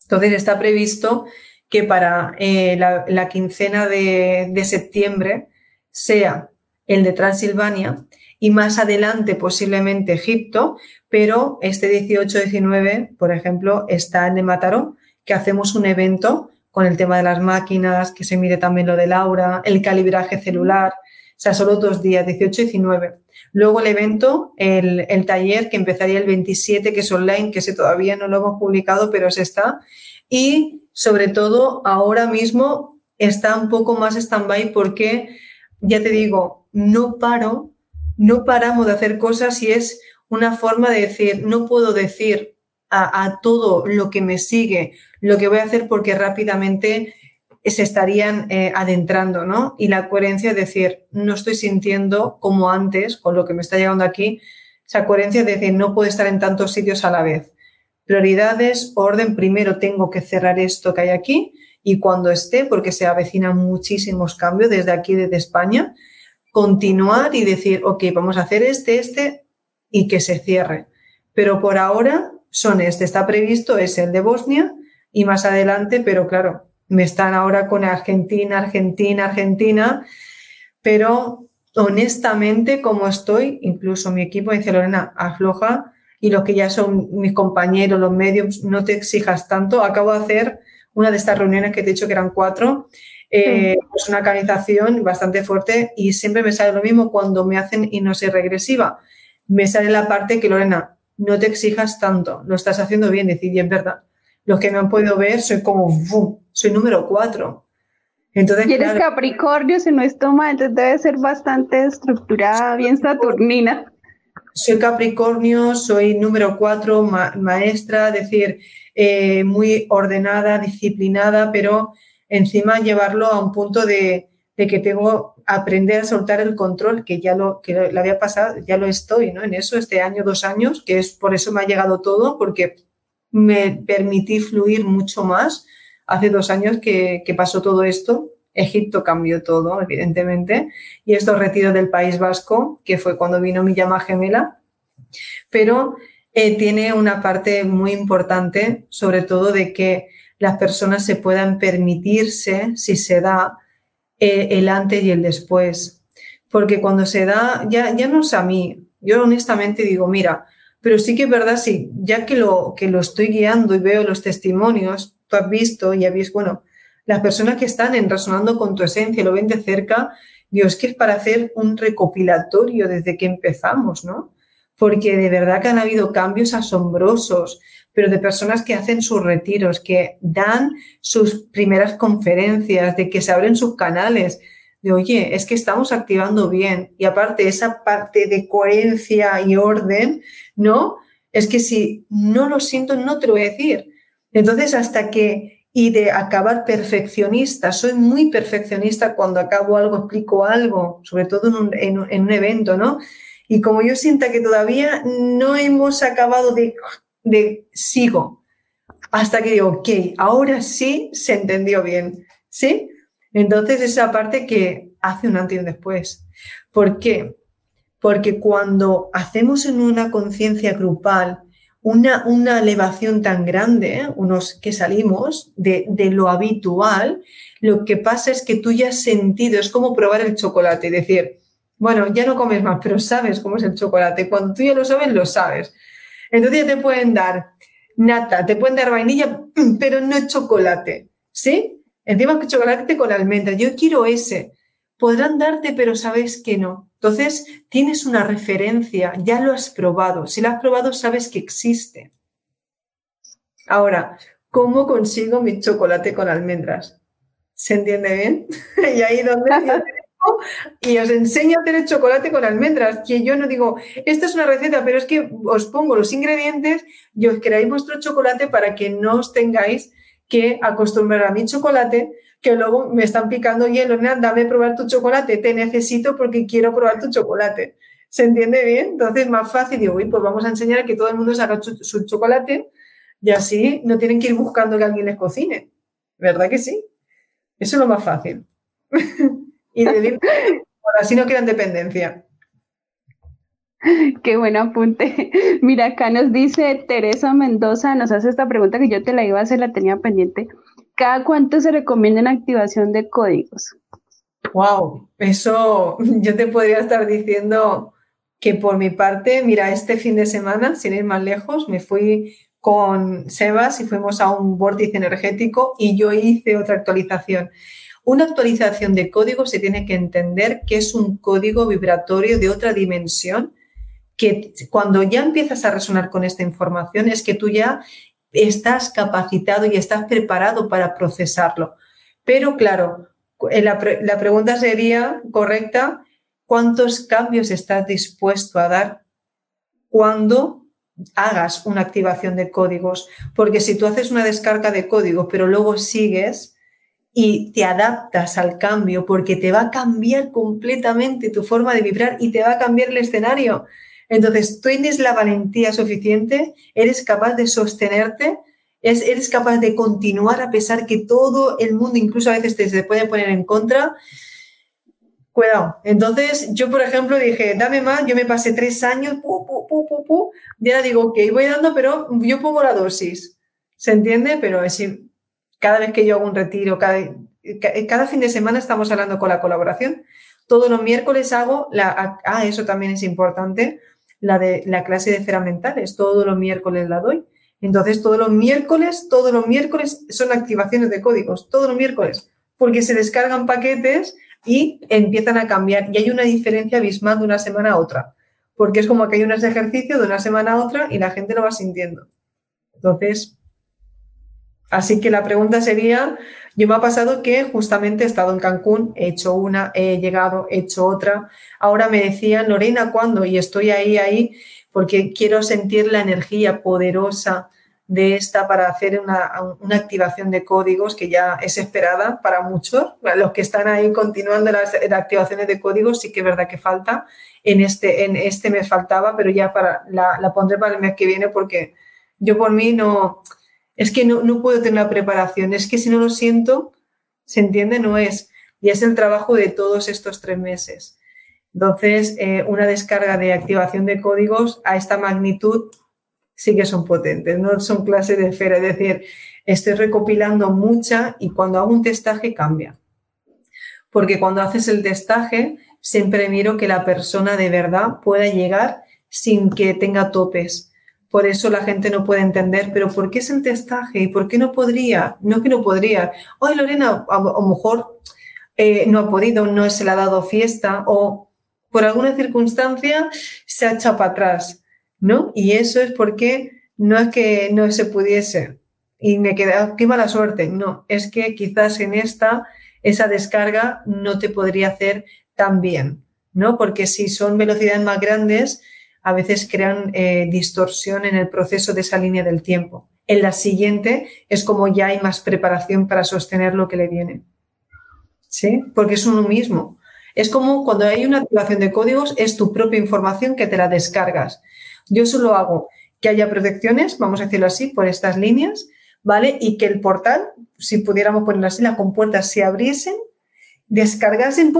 Entonces está previsto que para eh, la, quincena de, septiembre sea el de Transilvania y más adelante posiblemente Egipto, pero este 18-19, por ejemplo, está el de Mataró, que hacemos un evento con el tema de las máquinas, que se mire también lo del aura, el calibraje celular, sea, solo dos días, 18 y 19. Luego el evento, el, taller que empezaría el 27, que es online, que ese todavía no lo hemos publicado, pero se está. Y sobre todo, ahora mismo está un poco más stand-by porque, ya te digo, no paro, no paramos de hacer cosas y es una forma de decir, no puedo decir a todo lo que me sigue lo que voy a hacer porque rápidamente se estarían eh, adentrando, ¿no? Y la coherencia es decir, no estoy sintiendo como antes, con lo que me está llegando aquí, esa coherencia es decir, no puedo estar en tantos sitios a la vez. Prioridades, orden, primero tengo que cerrar esto que hay aquí y cuando esté, porque se avecinan muchísimos cambios desde aquí, desde España, continuar y decir, ok, vamos a hacer este, este y que se cierre. Pero por ahora son este, está previsto, es el de Bosnia y más adelante, pero claro, me están ahora con Argentina, Argentina, Argentina, pero honestamente como estoy, incluso mi equipo dice, Lorena, afloja y los que ya son mis compañeros, los medios, no te exijas tanto. Acabo de hacer una de estas reuniones que te he dicho que eran cuatro, eh, pues una canalización bastante fuerte y siempre me sale lo mismo cuando me hacen y no sé regresiva. Me sale la parte que, Lorena, no te exijas tanto, lo estás haciendo bien, decir, y es verdad. Los que me han podido ver, soy como, soy número cuatro. Entonces, y eres Capricornio, si no es toma, entonces debe ser bastante estructurada, bien saturnina. Soy Capricornio, soy número cuatro, maestra, es decir, eh, muy ordenada, disciplinada, pero encima llevarlo a un punto de, que tengo aprender a soltar el control, que ya lo que lo había pasado, ya lo estoy, ¿no? En eso, este año, dos años, que es por eso me ha llegado todo, porque me permití fluir mucho más hace dos años que, pasó todo esto. Egipto cambió todo, evidentemente, y esto retiro del País Vasco, que fue cuando vino mi llama gemela, pero eh, tiene una parte muy importante, sobre todo de que las personas se puedan permitirse, si se da, eh, el antes y el después. Porque cuando se da, ya, ya no es a mí, yo honestamente digo, mira, pero sí que es verdad, sí, ya que lo, que lo estoy guiando y veo los testimonios, tú has visto y habéis, bueno, las personas que están en resonando con tu esencia, lo ven de cerca, Dios, que es para hacer un recopilatorio desde que empezamos, ¿no? Porque de verdad que han habido cambios asombrosos, pero de personas que hacen sus retiros, que dan sus primeras conferencias, de que se abren sus canales, de oye, es que estamos activando bien. Y aparte, esa parte de coherencia y orden, ¿no? Es que si no lo siento, no te lo voy a decir. Entonces, hasta que y de acabar perfeccionista. Soy muy perfeccionista cuando acabo algo, explico algo, sobre todo en un, en un evento, ¿no? Y como yo sienta que todavía no hemos acabado de, de sigo, hasta que digo, ok, ahora sí se entendió bien, ¿sí? Entonces esa parte que hace un antes y un después. ¿Por qué? Porque cuando hacemos en una conciencia grupal una, una, elevación tan grande, ¿eh? unos que salimos de, de, lo habitual, lo que pasa es que tú ya has sentido, es como probar el chocolate, y decir, bueno, ya no comes más, pero sabes cómo es el chocolate. Cuando tú ya lo sabes, lo sabes. Entonces te pueden dar nata, te pueden dar vainilla, pero no chocolate. ¿Sí? Encima que chocolate con almendras. Yo quiero ese. Podrán darte, pero sabes que no. Entonces tienes una referencia, ya lo has probado. Si lo has probado, sabes que existe. Ahora, ¿cómo consigo mi chocolate con almendras? ¿Se entiende bien? y ahí donde y os enseño a hacer el chocolate con almendras, que yo no digo, esta es una receta, pero es que os pongo los ingredientes y os creáis vuestro chocolate para que no os tengáis que acostumbrar a mi chocolate, que luego me están picando hielo, dame probar tu chocolate, te necesito porque quiero probar tu chocolate. ¿Se entiende bien? Entonces, más fácil, digo, uy, pues vamos a enseñar a que todo el mundo se haga su chocolate y así no tienen que ir buscando que alguien les cocine. ¿Verdad que sí? Eso es lo más fácil. y de así no crean dependencia. Qué buen apunte. Mira, acá nos dice Teresa Mendoza, nos hace esta pregunta que yo te la iba a hacer, la tenía pendiente. ¿Cada cuánto se recomienda en activación de códigos? Wow, eso yo te podría estar diciendo que por mi parte, mira, este fin de semana, sin ir más lejos, me fui con Sebas y fuimos a un vórtice energético y yo hice otra actualización. Una actualización de código se tiene que entender que es un código vibratorio de otra dimensión que cuando ya empiezas a resonar con esta información es que tú ya estás capacitado y estás preparado para procesarlo. Pero claro, eh, la, pregunta sería correcta, ¿cuántos cambios estás dispuesto a dar cuando hagas una activación de códigos? Porque si tú haces una descarga de código, pero luego sigues, y te adaptas al cambio porque te va a cambiar completamente tu forma de vibrar y te va a cambiar el escenario. Entonces, tú tienes la valentía suficiente, eres capaz de sostenerte, eres capaz de continuar a pesar que todo el mundo, incluso a veces te se puede poner en contra. Cuidado. Entonces, yo, por ejemplo, dije, dame más, yo me pasé tres años, pu, pu, pu, ya digo, ok, voy dando, pero yo pongo la dosis. ¿Se entiende? Pero es, cada vez que yo hago un retiro, cada, fin de semana estamos hablando con la colaboración. Todos los miércoles hago la, ah, eso también es importante, la de la clase de feramentales, todos los miércoles la doy. Entonces, todos los miércoles, todos los miércoles son activaciones de códigos, todos los miércoles, porque se descargan paquetes y empiezan a cambiar. Y hay una diferencia abismal de una semana a otra, porque es como que hay unos ejercicios de una semana a otra y la gente lo va sintiendo. Entonces, Así que la pregunta sería, yo me ha pasado que justamente he estado en Cancún, he hecho una, he llegado, he hecho otra. Ahora me decían, Lorena, ¿cuándo? Y estoy ahí, ahí, porque quiero sentir la energía poderosa de esta para hacer una, activación de códigos que ya es esperada para muchos. Los que están ahí continuando las, activaciones de códigos, sí que es verdad que falta. En este, en este mes faltaba, pero ya para, la, la pondré para el mes que viene porque yo por mí no es que no, puedo tener la preparación, es que si no lo siento, se entiende, no es. Y es el trabajo de todos estos tres meses. Entonces, eh, una descarga de activación de códigos a esta magnitud sí que son potentes, no son clases de esfera, es decir, estoy recopilando mucha y cuando hago un testaje cambia. Porque cuando haces el testaje, siempre miro que la persona de verdad pueda llegar sin que tenga topes por eso la gente no puede entender, pero ¿por qué es el testaje? ¿Y por qué no podría? No que no podría. Hoy Lorena, a, lo mejor eh, no ha podido, no se le ha dado fiesta o por alguna circunstancia se ha echado para atrás, ¿no? Y eso es porque no es que no se pudiese y me queda, qué mala suerte. No, es que quizás en esta, esa descarga no te podría hacer tan bien, ¿no? Porque si son velocidades más grandes, a veces crean eh, distorsión en el proceso de esa línea del tiempo. en la siguiente es como ya hay más preparación para sostener lo que le viene. ¿Sí? Porque es uno mismo. Es como cuando hay una activación de códigos, es tu propia información que te la descargas. Yo solo hago que haya protecciones, vamos a decirlo así, por estas líneas, ¿vale? Y que el portal, si pudiéramos ponerlo así, las compuertas se abriesen, descargasen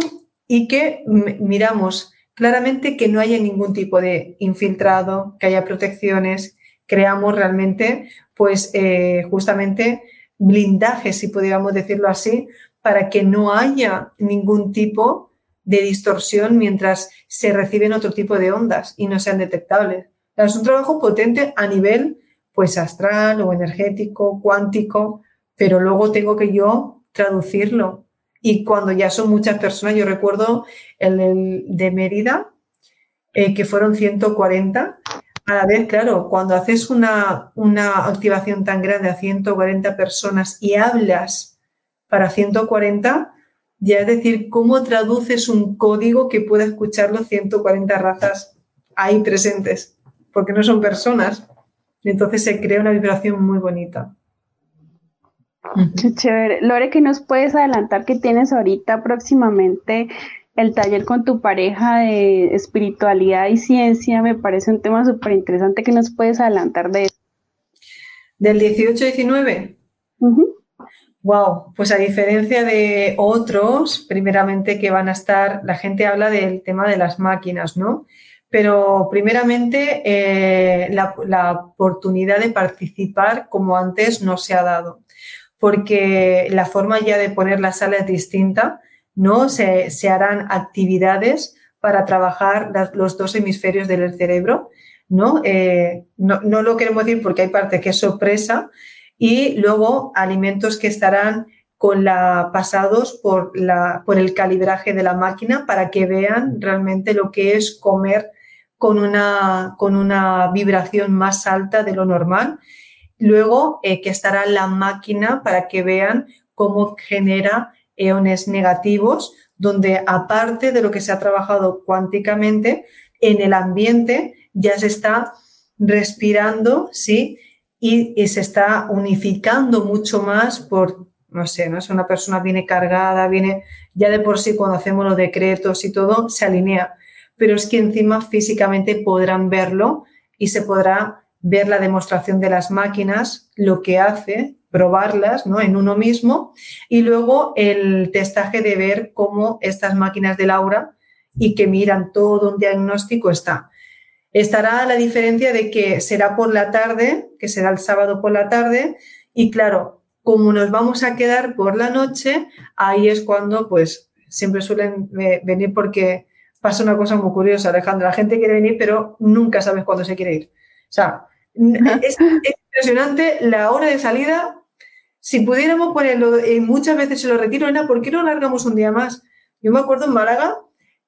y que miramos claramente que no haya ningún tipo de infiltrado, que haya protecciones, creamos realmente, pues eh, justamente blindajes, si pudiéramos decirlo así, para que no haya ningún tipo de distorsión mientras se reciben otro tipo de ondas y no sean detectables. Es un trabajo potente a nivel pues astral o energético, cuántico, pero luego tengo que yo traducirlo. Y cuando ya son muchas personas, yo recuerdo el, de Mérida, eh, que fueron 140. A la vez, claro, cuando haces una, una activación tan grande a 140 personas y hablas para 140, ya es decir, ¿cómo traduces un código que pueda escuchar los 140 razas ahí presentes? Porque no son personas. Entonces se crea una vibración muy bonita. Chévere. Lore, ¿qué nos puedes adelantar que tienes ahorita próximamente el taller con tu pareja de espiritualidad y ciencia? Me parece un tema súper interesante que nos puedes adelantar de eso. ¿Del 18-19? Wow, pues a diferencia de otros, primeramente que van a estar, la gente habla del tema de las máquinas, ¿no? Pero primeramente eh, la, oportunidad de participar como antes no se ha dado, porque la forma ya de poner la sala es distinta, ¿no? Se, harán actividades para trabajar los dos hemisferios del cerebro, ¿no? Eh, ¿no? ¿no? lo queremos decir porque hay parte que es sorpresa, y luego alimentos que estarán con la, pasados por, la, por el calibraje de la máquina para que vean realmente lo que es comer con una, con una vibración más alta de lo normal. Luego eh, que estará la máquina para que vean cómo genera eones negativos, donde aparte de lo que se ha trabajado cuánticamente, en el ambiente ya se está respirando, ¿sí? y, se está unificando mucho más por, no sé, ¿no? Es una persona viene cargada, viene, ya de por sí cuando hacemos los decretos y todo, se alinea. Pero es que encima físicamente podrán verlo y se podrá ver la demostración de las máquinas, lo que hace, probarlas ¿no? en uno mismo y luego el testaje de ver cómo estas máquinas de Laura y que miran todo un diagnóstico está. Estará la diferencia de que será por la tarde, que será el sábado por la tarde, y claro, como nos vamos a quedar por la noche, ahí es cuando pues siempre suelen eh, venir porque pasa una cosa muy curiosa, Alejandra. La gente quiere venir, pero nunca sabes cuándo se quiere ir. O sea, es, impresionante la hora de salida. Si pudiéramos ponerlo, y muchas veces se lo retiro, Ana, ¿por qué no alargamos un día más? Yo me acuerdo en Málaga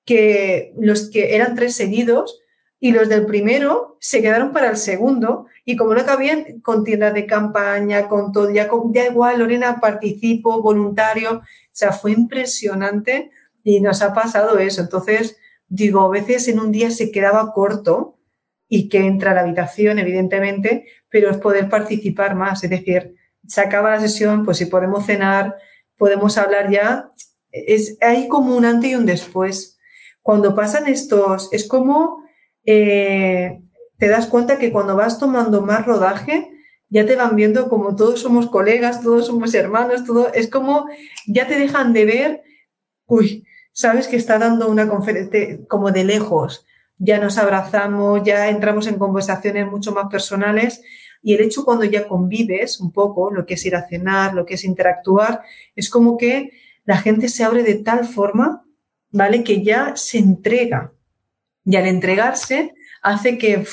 que los que eran tres seguidos, y los del primero se quedaron para el segundo y como no cabían con tiendas de campaña, con todo, ya, ya igual, Lorena, participo, voluntario, o sea, fue impresionante y nos ha pasado eso. Entonces, digo, a veces en un día se quedaba corto y que entra a la habitación, evidentemente, pero es poder participar más, es decir, se acaba la sesión, pues si podemos cenar, podemos hablar ya, es, hay como un antes y un después. Cuando pasan estos, es como eh, te das cuenta que cuando vas tomando más rodaje, ya te van viendo como todos somos colegas, todos somos hermanos, todo es como ya te dejan de ver, uy, sabes que está dando una conferencia como de lejos, ya nos abrazamos, ya entramos en conversaciones mucho más personales y el hecho cuando ya convives un poco, lo que es ir a cenar, lo que es interactuar, es como que la gente se abre de tal forma, ¿vale? Que ya se entrega y al entregarse hace que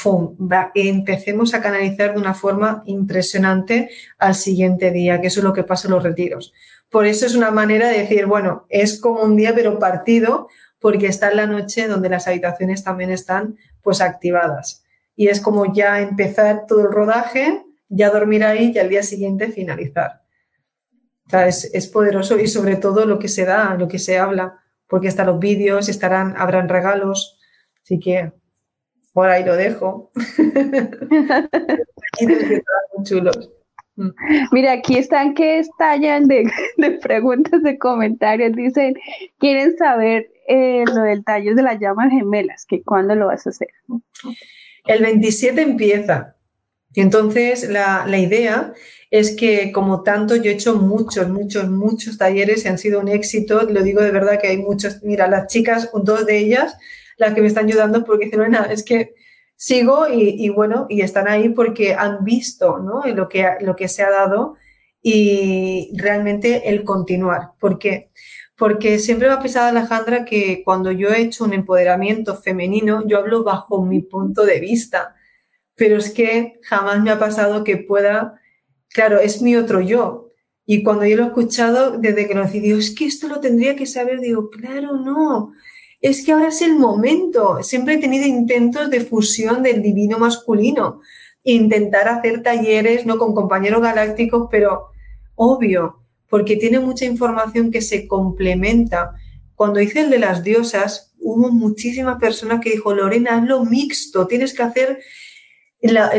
empecemos a canalizar de una forma impresionante al siguiente día, que eso es lo que pasa en los retiros. Por eso es una manera de decir, bueno, es como un día pero partido, porque está en la noche donde las habitaciones también están pues activadas. Y es como ya empezar todo el rodaje, ya dormir ahí y al día siguiente finalizar. O sea, es, es poderoso y sobre todo lo que se da, lo que se habla, porque están los vídeos, estarán, habrán regalos, Así que Por ahí lo dejo. chulos. Mira, aquí están que estallan de, preguntas, de comentarios. Dicen, quieren saber eh, lo del tallo de las llamas gemelas, que cuándo lo vas a hacer. El 27 empieza. Y entonces la, la, idea es que como tanto yo he hecho muchos, muchos, muchos talleres y han sido un éxito. Lo digo de verdad que hay muchos. Mira, las chicas, dos de ellas, las que me están ayudando porque dicen, no, es que sigo y, bueno, y están ahí porque han visto ¿no? lo, que, lo que se ha dado y realmente el continuar. ¿Por qué? Porque siempre me ha pesado Alejandra que cuando yo he hecho un empoderamiento femenino, yo hablo bajo mi punto de vista, pero es que jamás me ha pasado que pueda, claro, es mi otro yo. Y cuando yo lo he escuchado, desde que lo digo, es que esto lo tendría que saber, digo, claro, no, es que ahora es el momento. Siempre he tenido intentos de fusión del divino masculino, intentar hacer talleres, no con compañeros galácticos, pero obvio, porque tiene mucha información que se complementa. Cuando hice el de las diosas, hubo muchísimas personas que dijo, Lorena, hazlo mixto, tienes que hacer,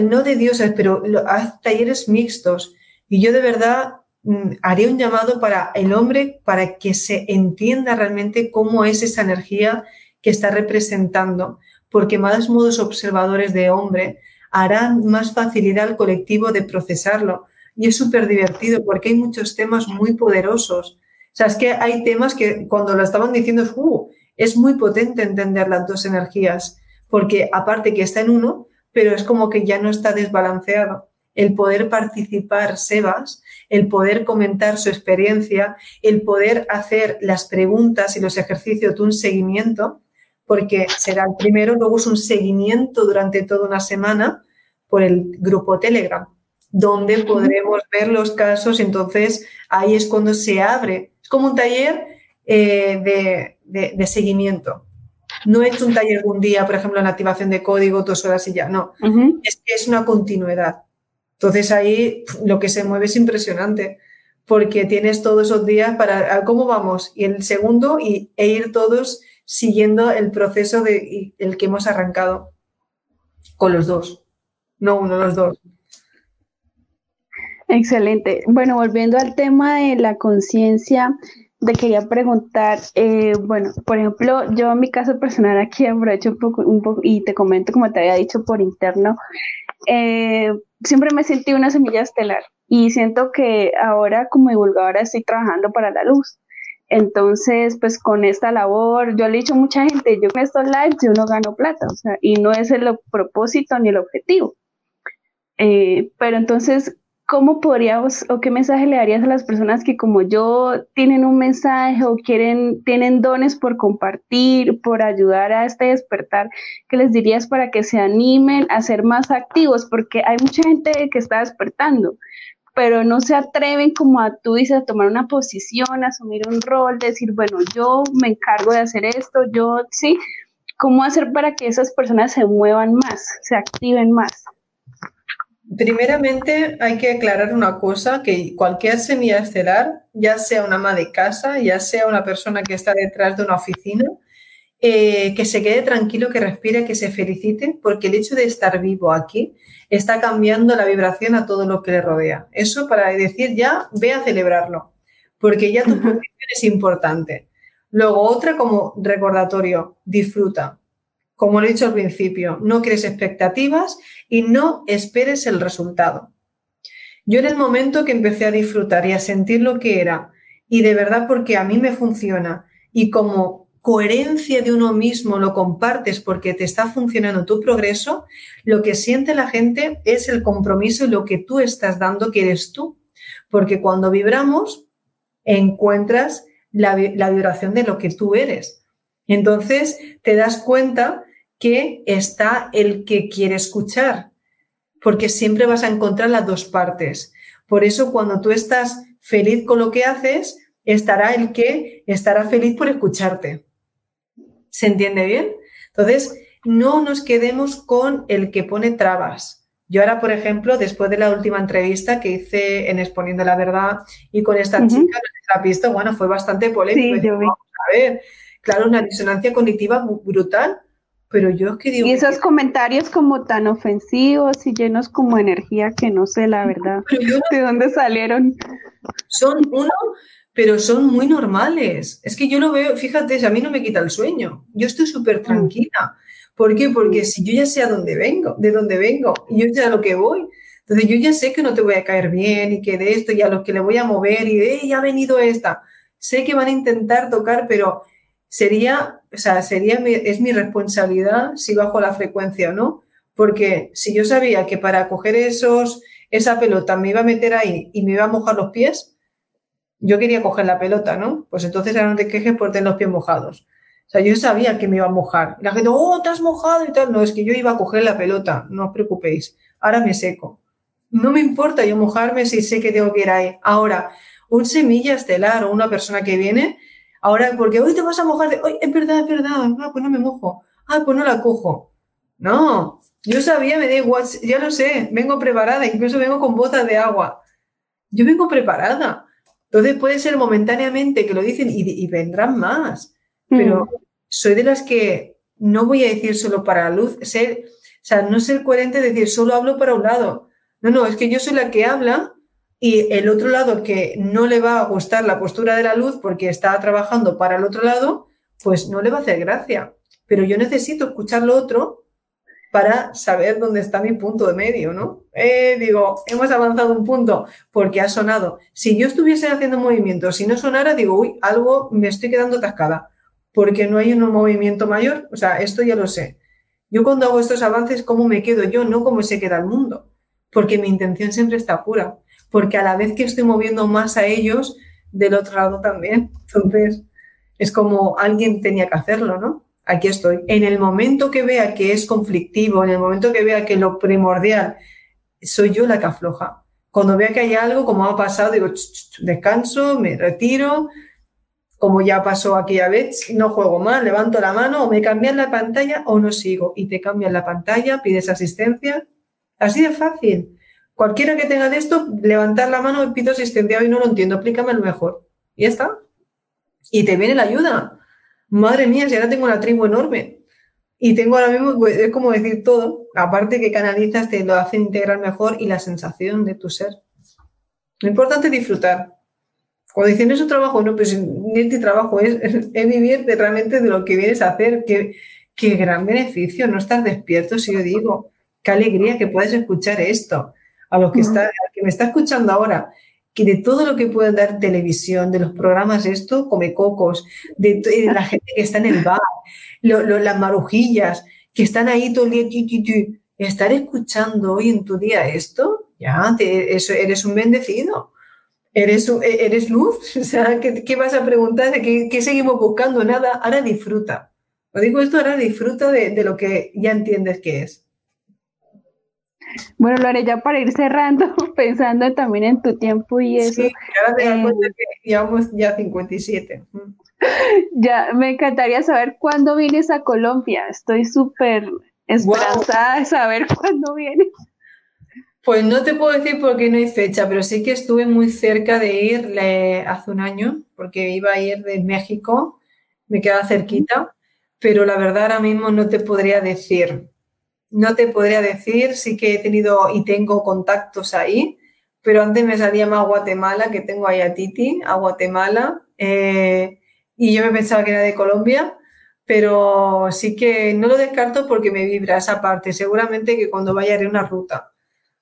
no de diosas, pero haz talleres mixtos. Y yo de verdad Mm, haría un llamado para el hombre para que se entienda realmente cómo es esa energía que está representando, porque más modos observadores de hombre harán más facilidad al colectivo de procesarlo. Y es súper divertido porque hay muchos temas muy poderosos. O sea, es que hay temas que cuando lo estaban diciendo, uh, es muy potente entender las dos energías, porque aparte que está en uno, pero es como que ya no está desbalanceado. El poder participar, Sebas, el poder comentar su experiencia, el poder hacer las preguntas y los ejercicios de un seguimiento, porque será el primero, luego es un seguimiento durante toda una semana por el grupo Telegram, donde podremos ver los casos, entonces ahí es cuando se abre. Es como un taller eh, de, seguimiento. No es un taller de un día, por ejemplo, en activación de código, dos horas y ya, no. es, es una continuidad. Entonces ahí lo que se mueve es impresionante, porque tienes todos esos días para cómo vamos y el segundo y, e ir todos siguiendo el proceso de el que hemos arrancado con los dos, no uno, los dos. Excelente. Bueno, volviendo al tema de la conciencia, te quería preguntar, eh, bueno, por ejemplo, yo en mi caso personal aquí aprovecho un poco, un poco y te comento como te había dicho por interno, eh, siempre me sentí una semilla estelar y siento que ahora como divulgadora estoy trabajando para la luz. Entonces, pues con esta labor, yo le he dicho a mucha gente, yo con estos lives yo no gano plata, o sea, y no es el propósito ni el objetivo. Eh, pero entonces, ¿cómo podríamos o qué mensaje le darías a las personas que como yo tienen un mensaje o quieren, tienen dones por compartir, por ayudar a este despertar? ¿Qué les dirías para que se animen a ser más activos? Porque hay mucha gente que está despertando, pero no se atreven como tú dices, a tomar una posición, asumir un rol, decir, bueno, yo me encargo de hacer esto, yo sí. ¿Cómo hacer para que esas personas se muevan más, se activen más? Primeramente hay que aclarar una cosa, que cualquier semilla estelar, ya sea una ama de casa, ya sea una persona que está detrás de una oficina, eh, que se quede tranquilo, que respire, que se felicite, porque el hecho de estar vivo aquí está cambiando la vibración a todo lo que le rodea. Eso para decir ya, ve a celebrarlo, porque ya tu posición es importante. Luego otra como recordatorio, disfruta como lo he dicho al principio, no crees expectativas y no esperes el resultado. Yo en el momento que empecé a disfrutar y a sentir lo que era, y de verdad porque a mí me funciona, y como coherencia de uno mismo lo compartes porque te está funcionando tu progreso, lo que siente la gente es el compromiso y lo que tú estás dando, que eres tú. Porque cuando vibramos, encuentras la, la vibración de lo que tú eres. Entonces te das cuenta que está el que quiere escuchar, porque siempre vas a encontrar las dos partes. Por eso cuando tú estás feliz con lo que haces, estará el que estará feliz por escucharte. ¿Se entiende bien? Entonces, no nos quedemos con el que pone trabas. Yo ahora, por ejemplo, después de la última entrevista que hice en Exponiendo la Verdad y con esta chica, la visto, bueno, fue bastante polémico. a ver, claro, una disonancia cognitiva brutal, Pero yo es que digo... Y esos comentarios como tan ofensivos y llenos como energía que no sé la verdad de dónde salieron. Son uno, pero son muy normales. Es que yo lo veo, fíjate, a mí no me quita el sueño. Yo estoy súper mm. tranquila. ¿Por qué? Porque si yo ya sé a dónde vengo, de dónde vengo, y yo sé a lo que voy, entonces yo ya sé que no te voy a caer bien y que de esto y a los que le voy a mover y de, ya ha venido esta. Sé que van a intentar tocar, pero sería, o sea, sería es mi responsabilidad si bajo la frecuencia o no. Porque si yo sabía que para coger esos, esa pelota me iba a meter ahí y me iba a mojar los pies, yo quería coger la pelota, ¿no? Pues entonces ahora no te quejes por tener los pies mojados. O sea, yo sabía que me iba a mojar. La gente, oh, te has mojado y tal. No, es que yo iba a coger la pelota, no os preocupéis. Ahora me seco. No me importa yo mojarme si sé que tengo que ir ahí. Ahora, un semilla estelar o una persona que viene, ahora, porque hoy te vas a mojar, de, hoy es verdad, es verdad, ah, pues no me mojo, ah, pues no la cojo. No, yo sabía, me da igual, ya lo sé, vengo preparada, incluso vengo con botas de agua. Yo vengo preparada. Entonces puede ser momentáneamente que lo dicen y, vendrán más, pero mm. soy de las que no voy a decir solo para la luz, ser, o sea, no ser coherente, decir solo hablo para un lado. No, no, es que yo soy la que habla y el otro lado que no le va a gustar la postura de la luz porque está trabajando para el otro lado, pues no le va a hacer gracia. Pero yo necesito escuchar lo otro para saber dónde está mi punto de medio, ¿no? Eh, digo, hemos avanzado un punto porque ha sonado. Si yo estuviese haciendo movimientos, si no sonara, digo, uy, algo me estoy quedando atascada porque no hay un movimiento mayor. O sea, esto ya lo sé. Yo cuando hago estos avances, ¿cómo me quedo yo? No cómo se queda el mundo porque mi intención siempre está pura, porque a la vez que estoy moviendo más a ellos, del otro lado también. Entonces, es como alguien tenía que hacerlo, ¿no? Aquí estoy. En el momento que vea que es conflictivo, en el momento que vea que lo primordial soy yo la que afloja. Cuando vea que hay algo, como ha pasado, digo, descanso, me retiro, como ya pasó aquella vez, no juego más, levanto la mano, o me cambian la pantalla o no sigo. Y te cambian la pantalla, pides asistencia Así de fácil. Cualquiera que tenga de esto, levantar la mano pido asistencia y no lo entiendo, explícame lo mejor. Y ya está. Y te viene la ayuda. Madre mía, si ahora tengo una tribu enorme. Y tengo ahora mismo, pues, es como decir todo. Aparte que canalizas, te lo hace integrar mejor y la sensación de tu ser. Lo importante es disfrutar. Cuando dicen es un trabajo, no, pues este trabajo es, es, vivir realmente de lo que vienes a hacer. Qué, qué gran beneficio, no estar despierto, si yo digo qué alegría que puedes escuchar esto. A los que, está, que me está escuchando ahora, que de todo lo que puede dar televisión, de los programas esto, come cocos, de, la gente que está en el bar, las marujillas, que están ahí todo el día, estar escuchando hoy en tu día esto, ya, eso, eres un bendecido. Eres, e, eres luz, o sea, ¿qué, vas a preguntar? ¿Qué, ¿Qué, seguimos buscando? Nada, ahora disfruta. Lo digo esto, ahora disfruta de, de lo que ya entiendes que es. Bueno, lo haré ya para ir cerrando, pensando también en tu tiempo y eso. Sí, que llevamos ya 57. Ya, me encantaría saber cuándo vienes a Colombia. Estoy súper esperanzada de saber cuándo vienes. Pues no te puedo decir porque no hay fecha, pero sí que estuve muy cerca de ir hace un año, porque iba a ir de México, me queda cerquita, pero la verdad ahora mismo no te podría decir. No te podría decir, sí que he tenido y tengo contactos ahí, pero antes me salía más Guatemala, que tengo ahí a Titi, a Guatemala, eh, y yo me pensaba que era de Colombia, pero sí que no lo descarto porque me vibra esa parte. Seguramente que cuando vaya haré una ruta.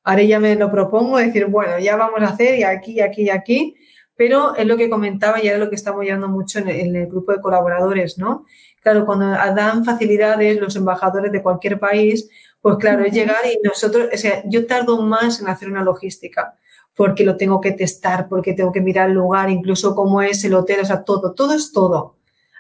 Ahora ya me lo propongo, decir, bueno, ya vamos a hacer y aquí, y aquí, y aquí, pero es lo que comentaba y era lo que estamos llevando mucho en el grupo de colaboradores, ¿no? Claro, cuando dan facilidades los embajadores de cualquier país, pues claro, es llegar y nosotros, o sea, yo tardo más en hacer una logística porque lo tengo que testar, porque tengo que mirar el lugar, incluso cómo es el hotel, o sea, todo, todo es todo,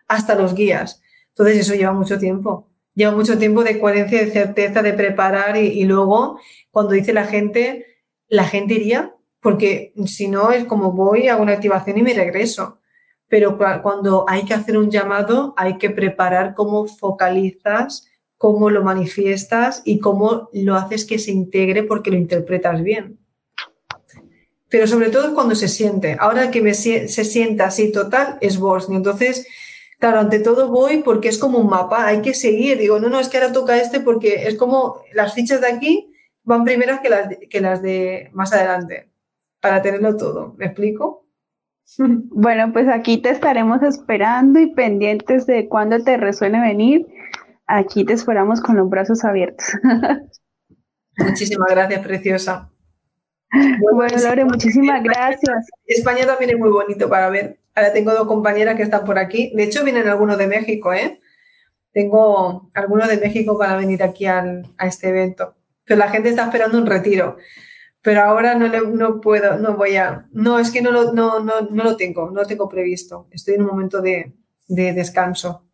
hasta los guías. Entonces eso lleva mucho tiempo, lleva mucho tiempo de coherencia, de certeza, de preparar y, y luego cuando dice la gente, la gente iría, porque si no es como voy, hago una activación y me regreso pero cuando hay que hacer un llamado hay que preparar cómo focalizas, cómo lo manifiestas y cómo lo haces que se integre porque lo interpretas bien. Pero sobre todo cuando se siente. Ahora que se sienta así total es vos. Entonces, claro, ante todo voy porque es como un mapa, hay que seguir. Digo, no, no, es que ahora toca este porque es como las fichas de aquí van primeras que las, que las de más adelante, para tenerlo todo. ¿Me explico? Bueno, pues aquí te estaremos esperando y pendientes de cuándo te resuene venir. Aquí te esperamos con los brazos abiertos. Muchísimas gracias, preciosa. Bueno, Lore, muchísimas gracias. España también es muy bonito para ver. Ahora tengo dos compañeras que están por aquí. De hecho, vienen algunos de México, ¿eh? Tengo algunos de México para venir aquí a este evento. Pero la gente está esperando un retiro. Pero ahora no, no puedo, no voy a. No, es que no lo, no, no, no lo tengo, no lo tengo previsto. Estoy en un momento de, de descanso.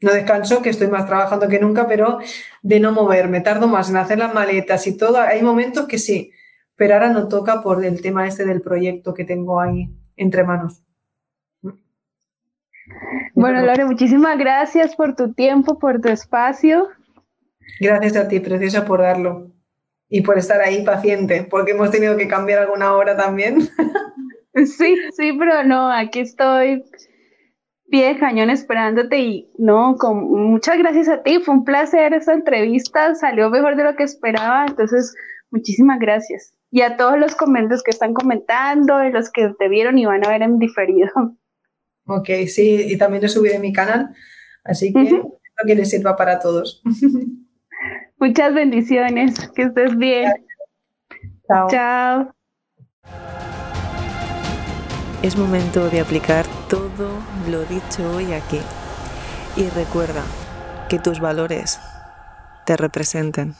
No descanso, que estoy más trabajando que nunca, pero de no moverme. Tardo más en hacer las maletas y todo. Hay momentos que sí, pero ahora no toca por el tema este del proyecto que tengo ahí entre manos. Bueno, Lore, muchísimas gracias por tu tiempo, por tu espacio. Gracias a ti, preciosa, por darlo y por estar ahí paciente, porque hemos tenido que cambiar alguna hora también. Sí, sí, pero no, aquí estoy pie de cañón esperándote y no, con muchas gracias a ti, fue un placer esta entrevista, salió mejor de lo que esperaba, entonces muchísimas gracias. Y a todos los comentarios que están comentando, y los que te vieron y van a ver en diferido. Ok, sí, y también lo subí en mi canal, así que espero que les sirva para todos. Muchas bendiciones, que estés bien. Chao. Chao. Es momento de aplicar todo lo dicho hoy aquí. Y recuerda que tus valores te representen.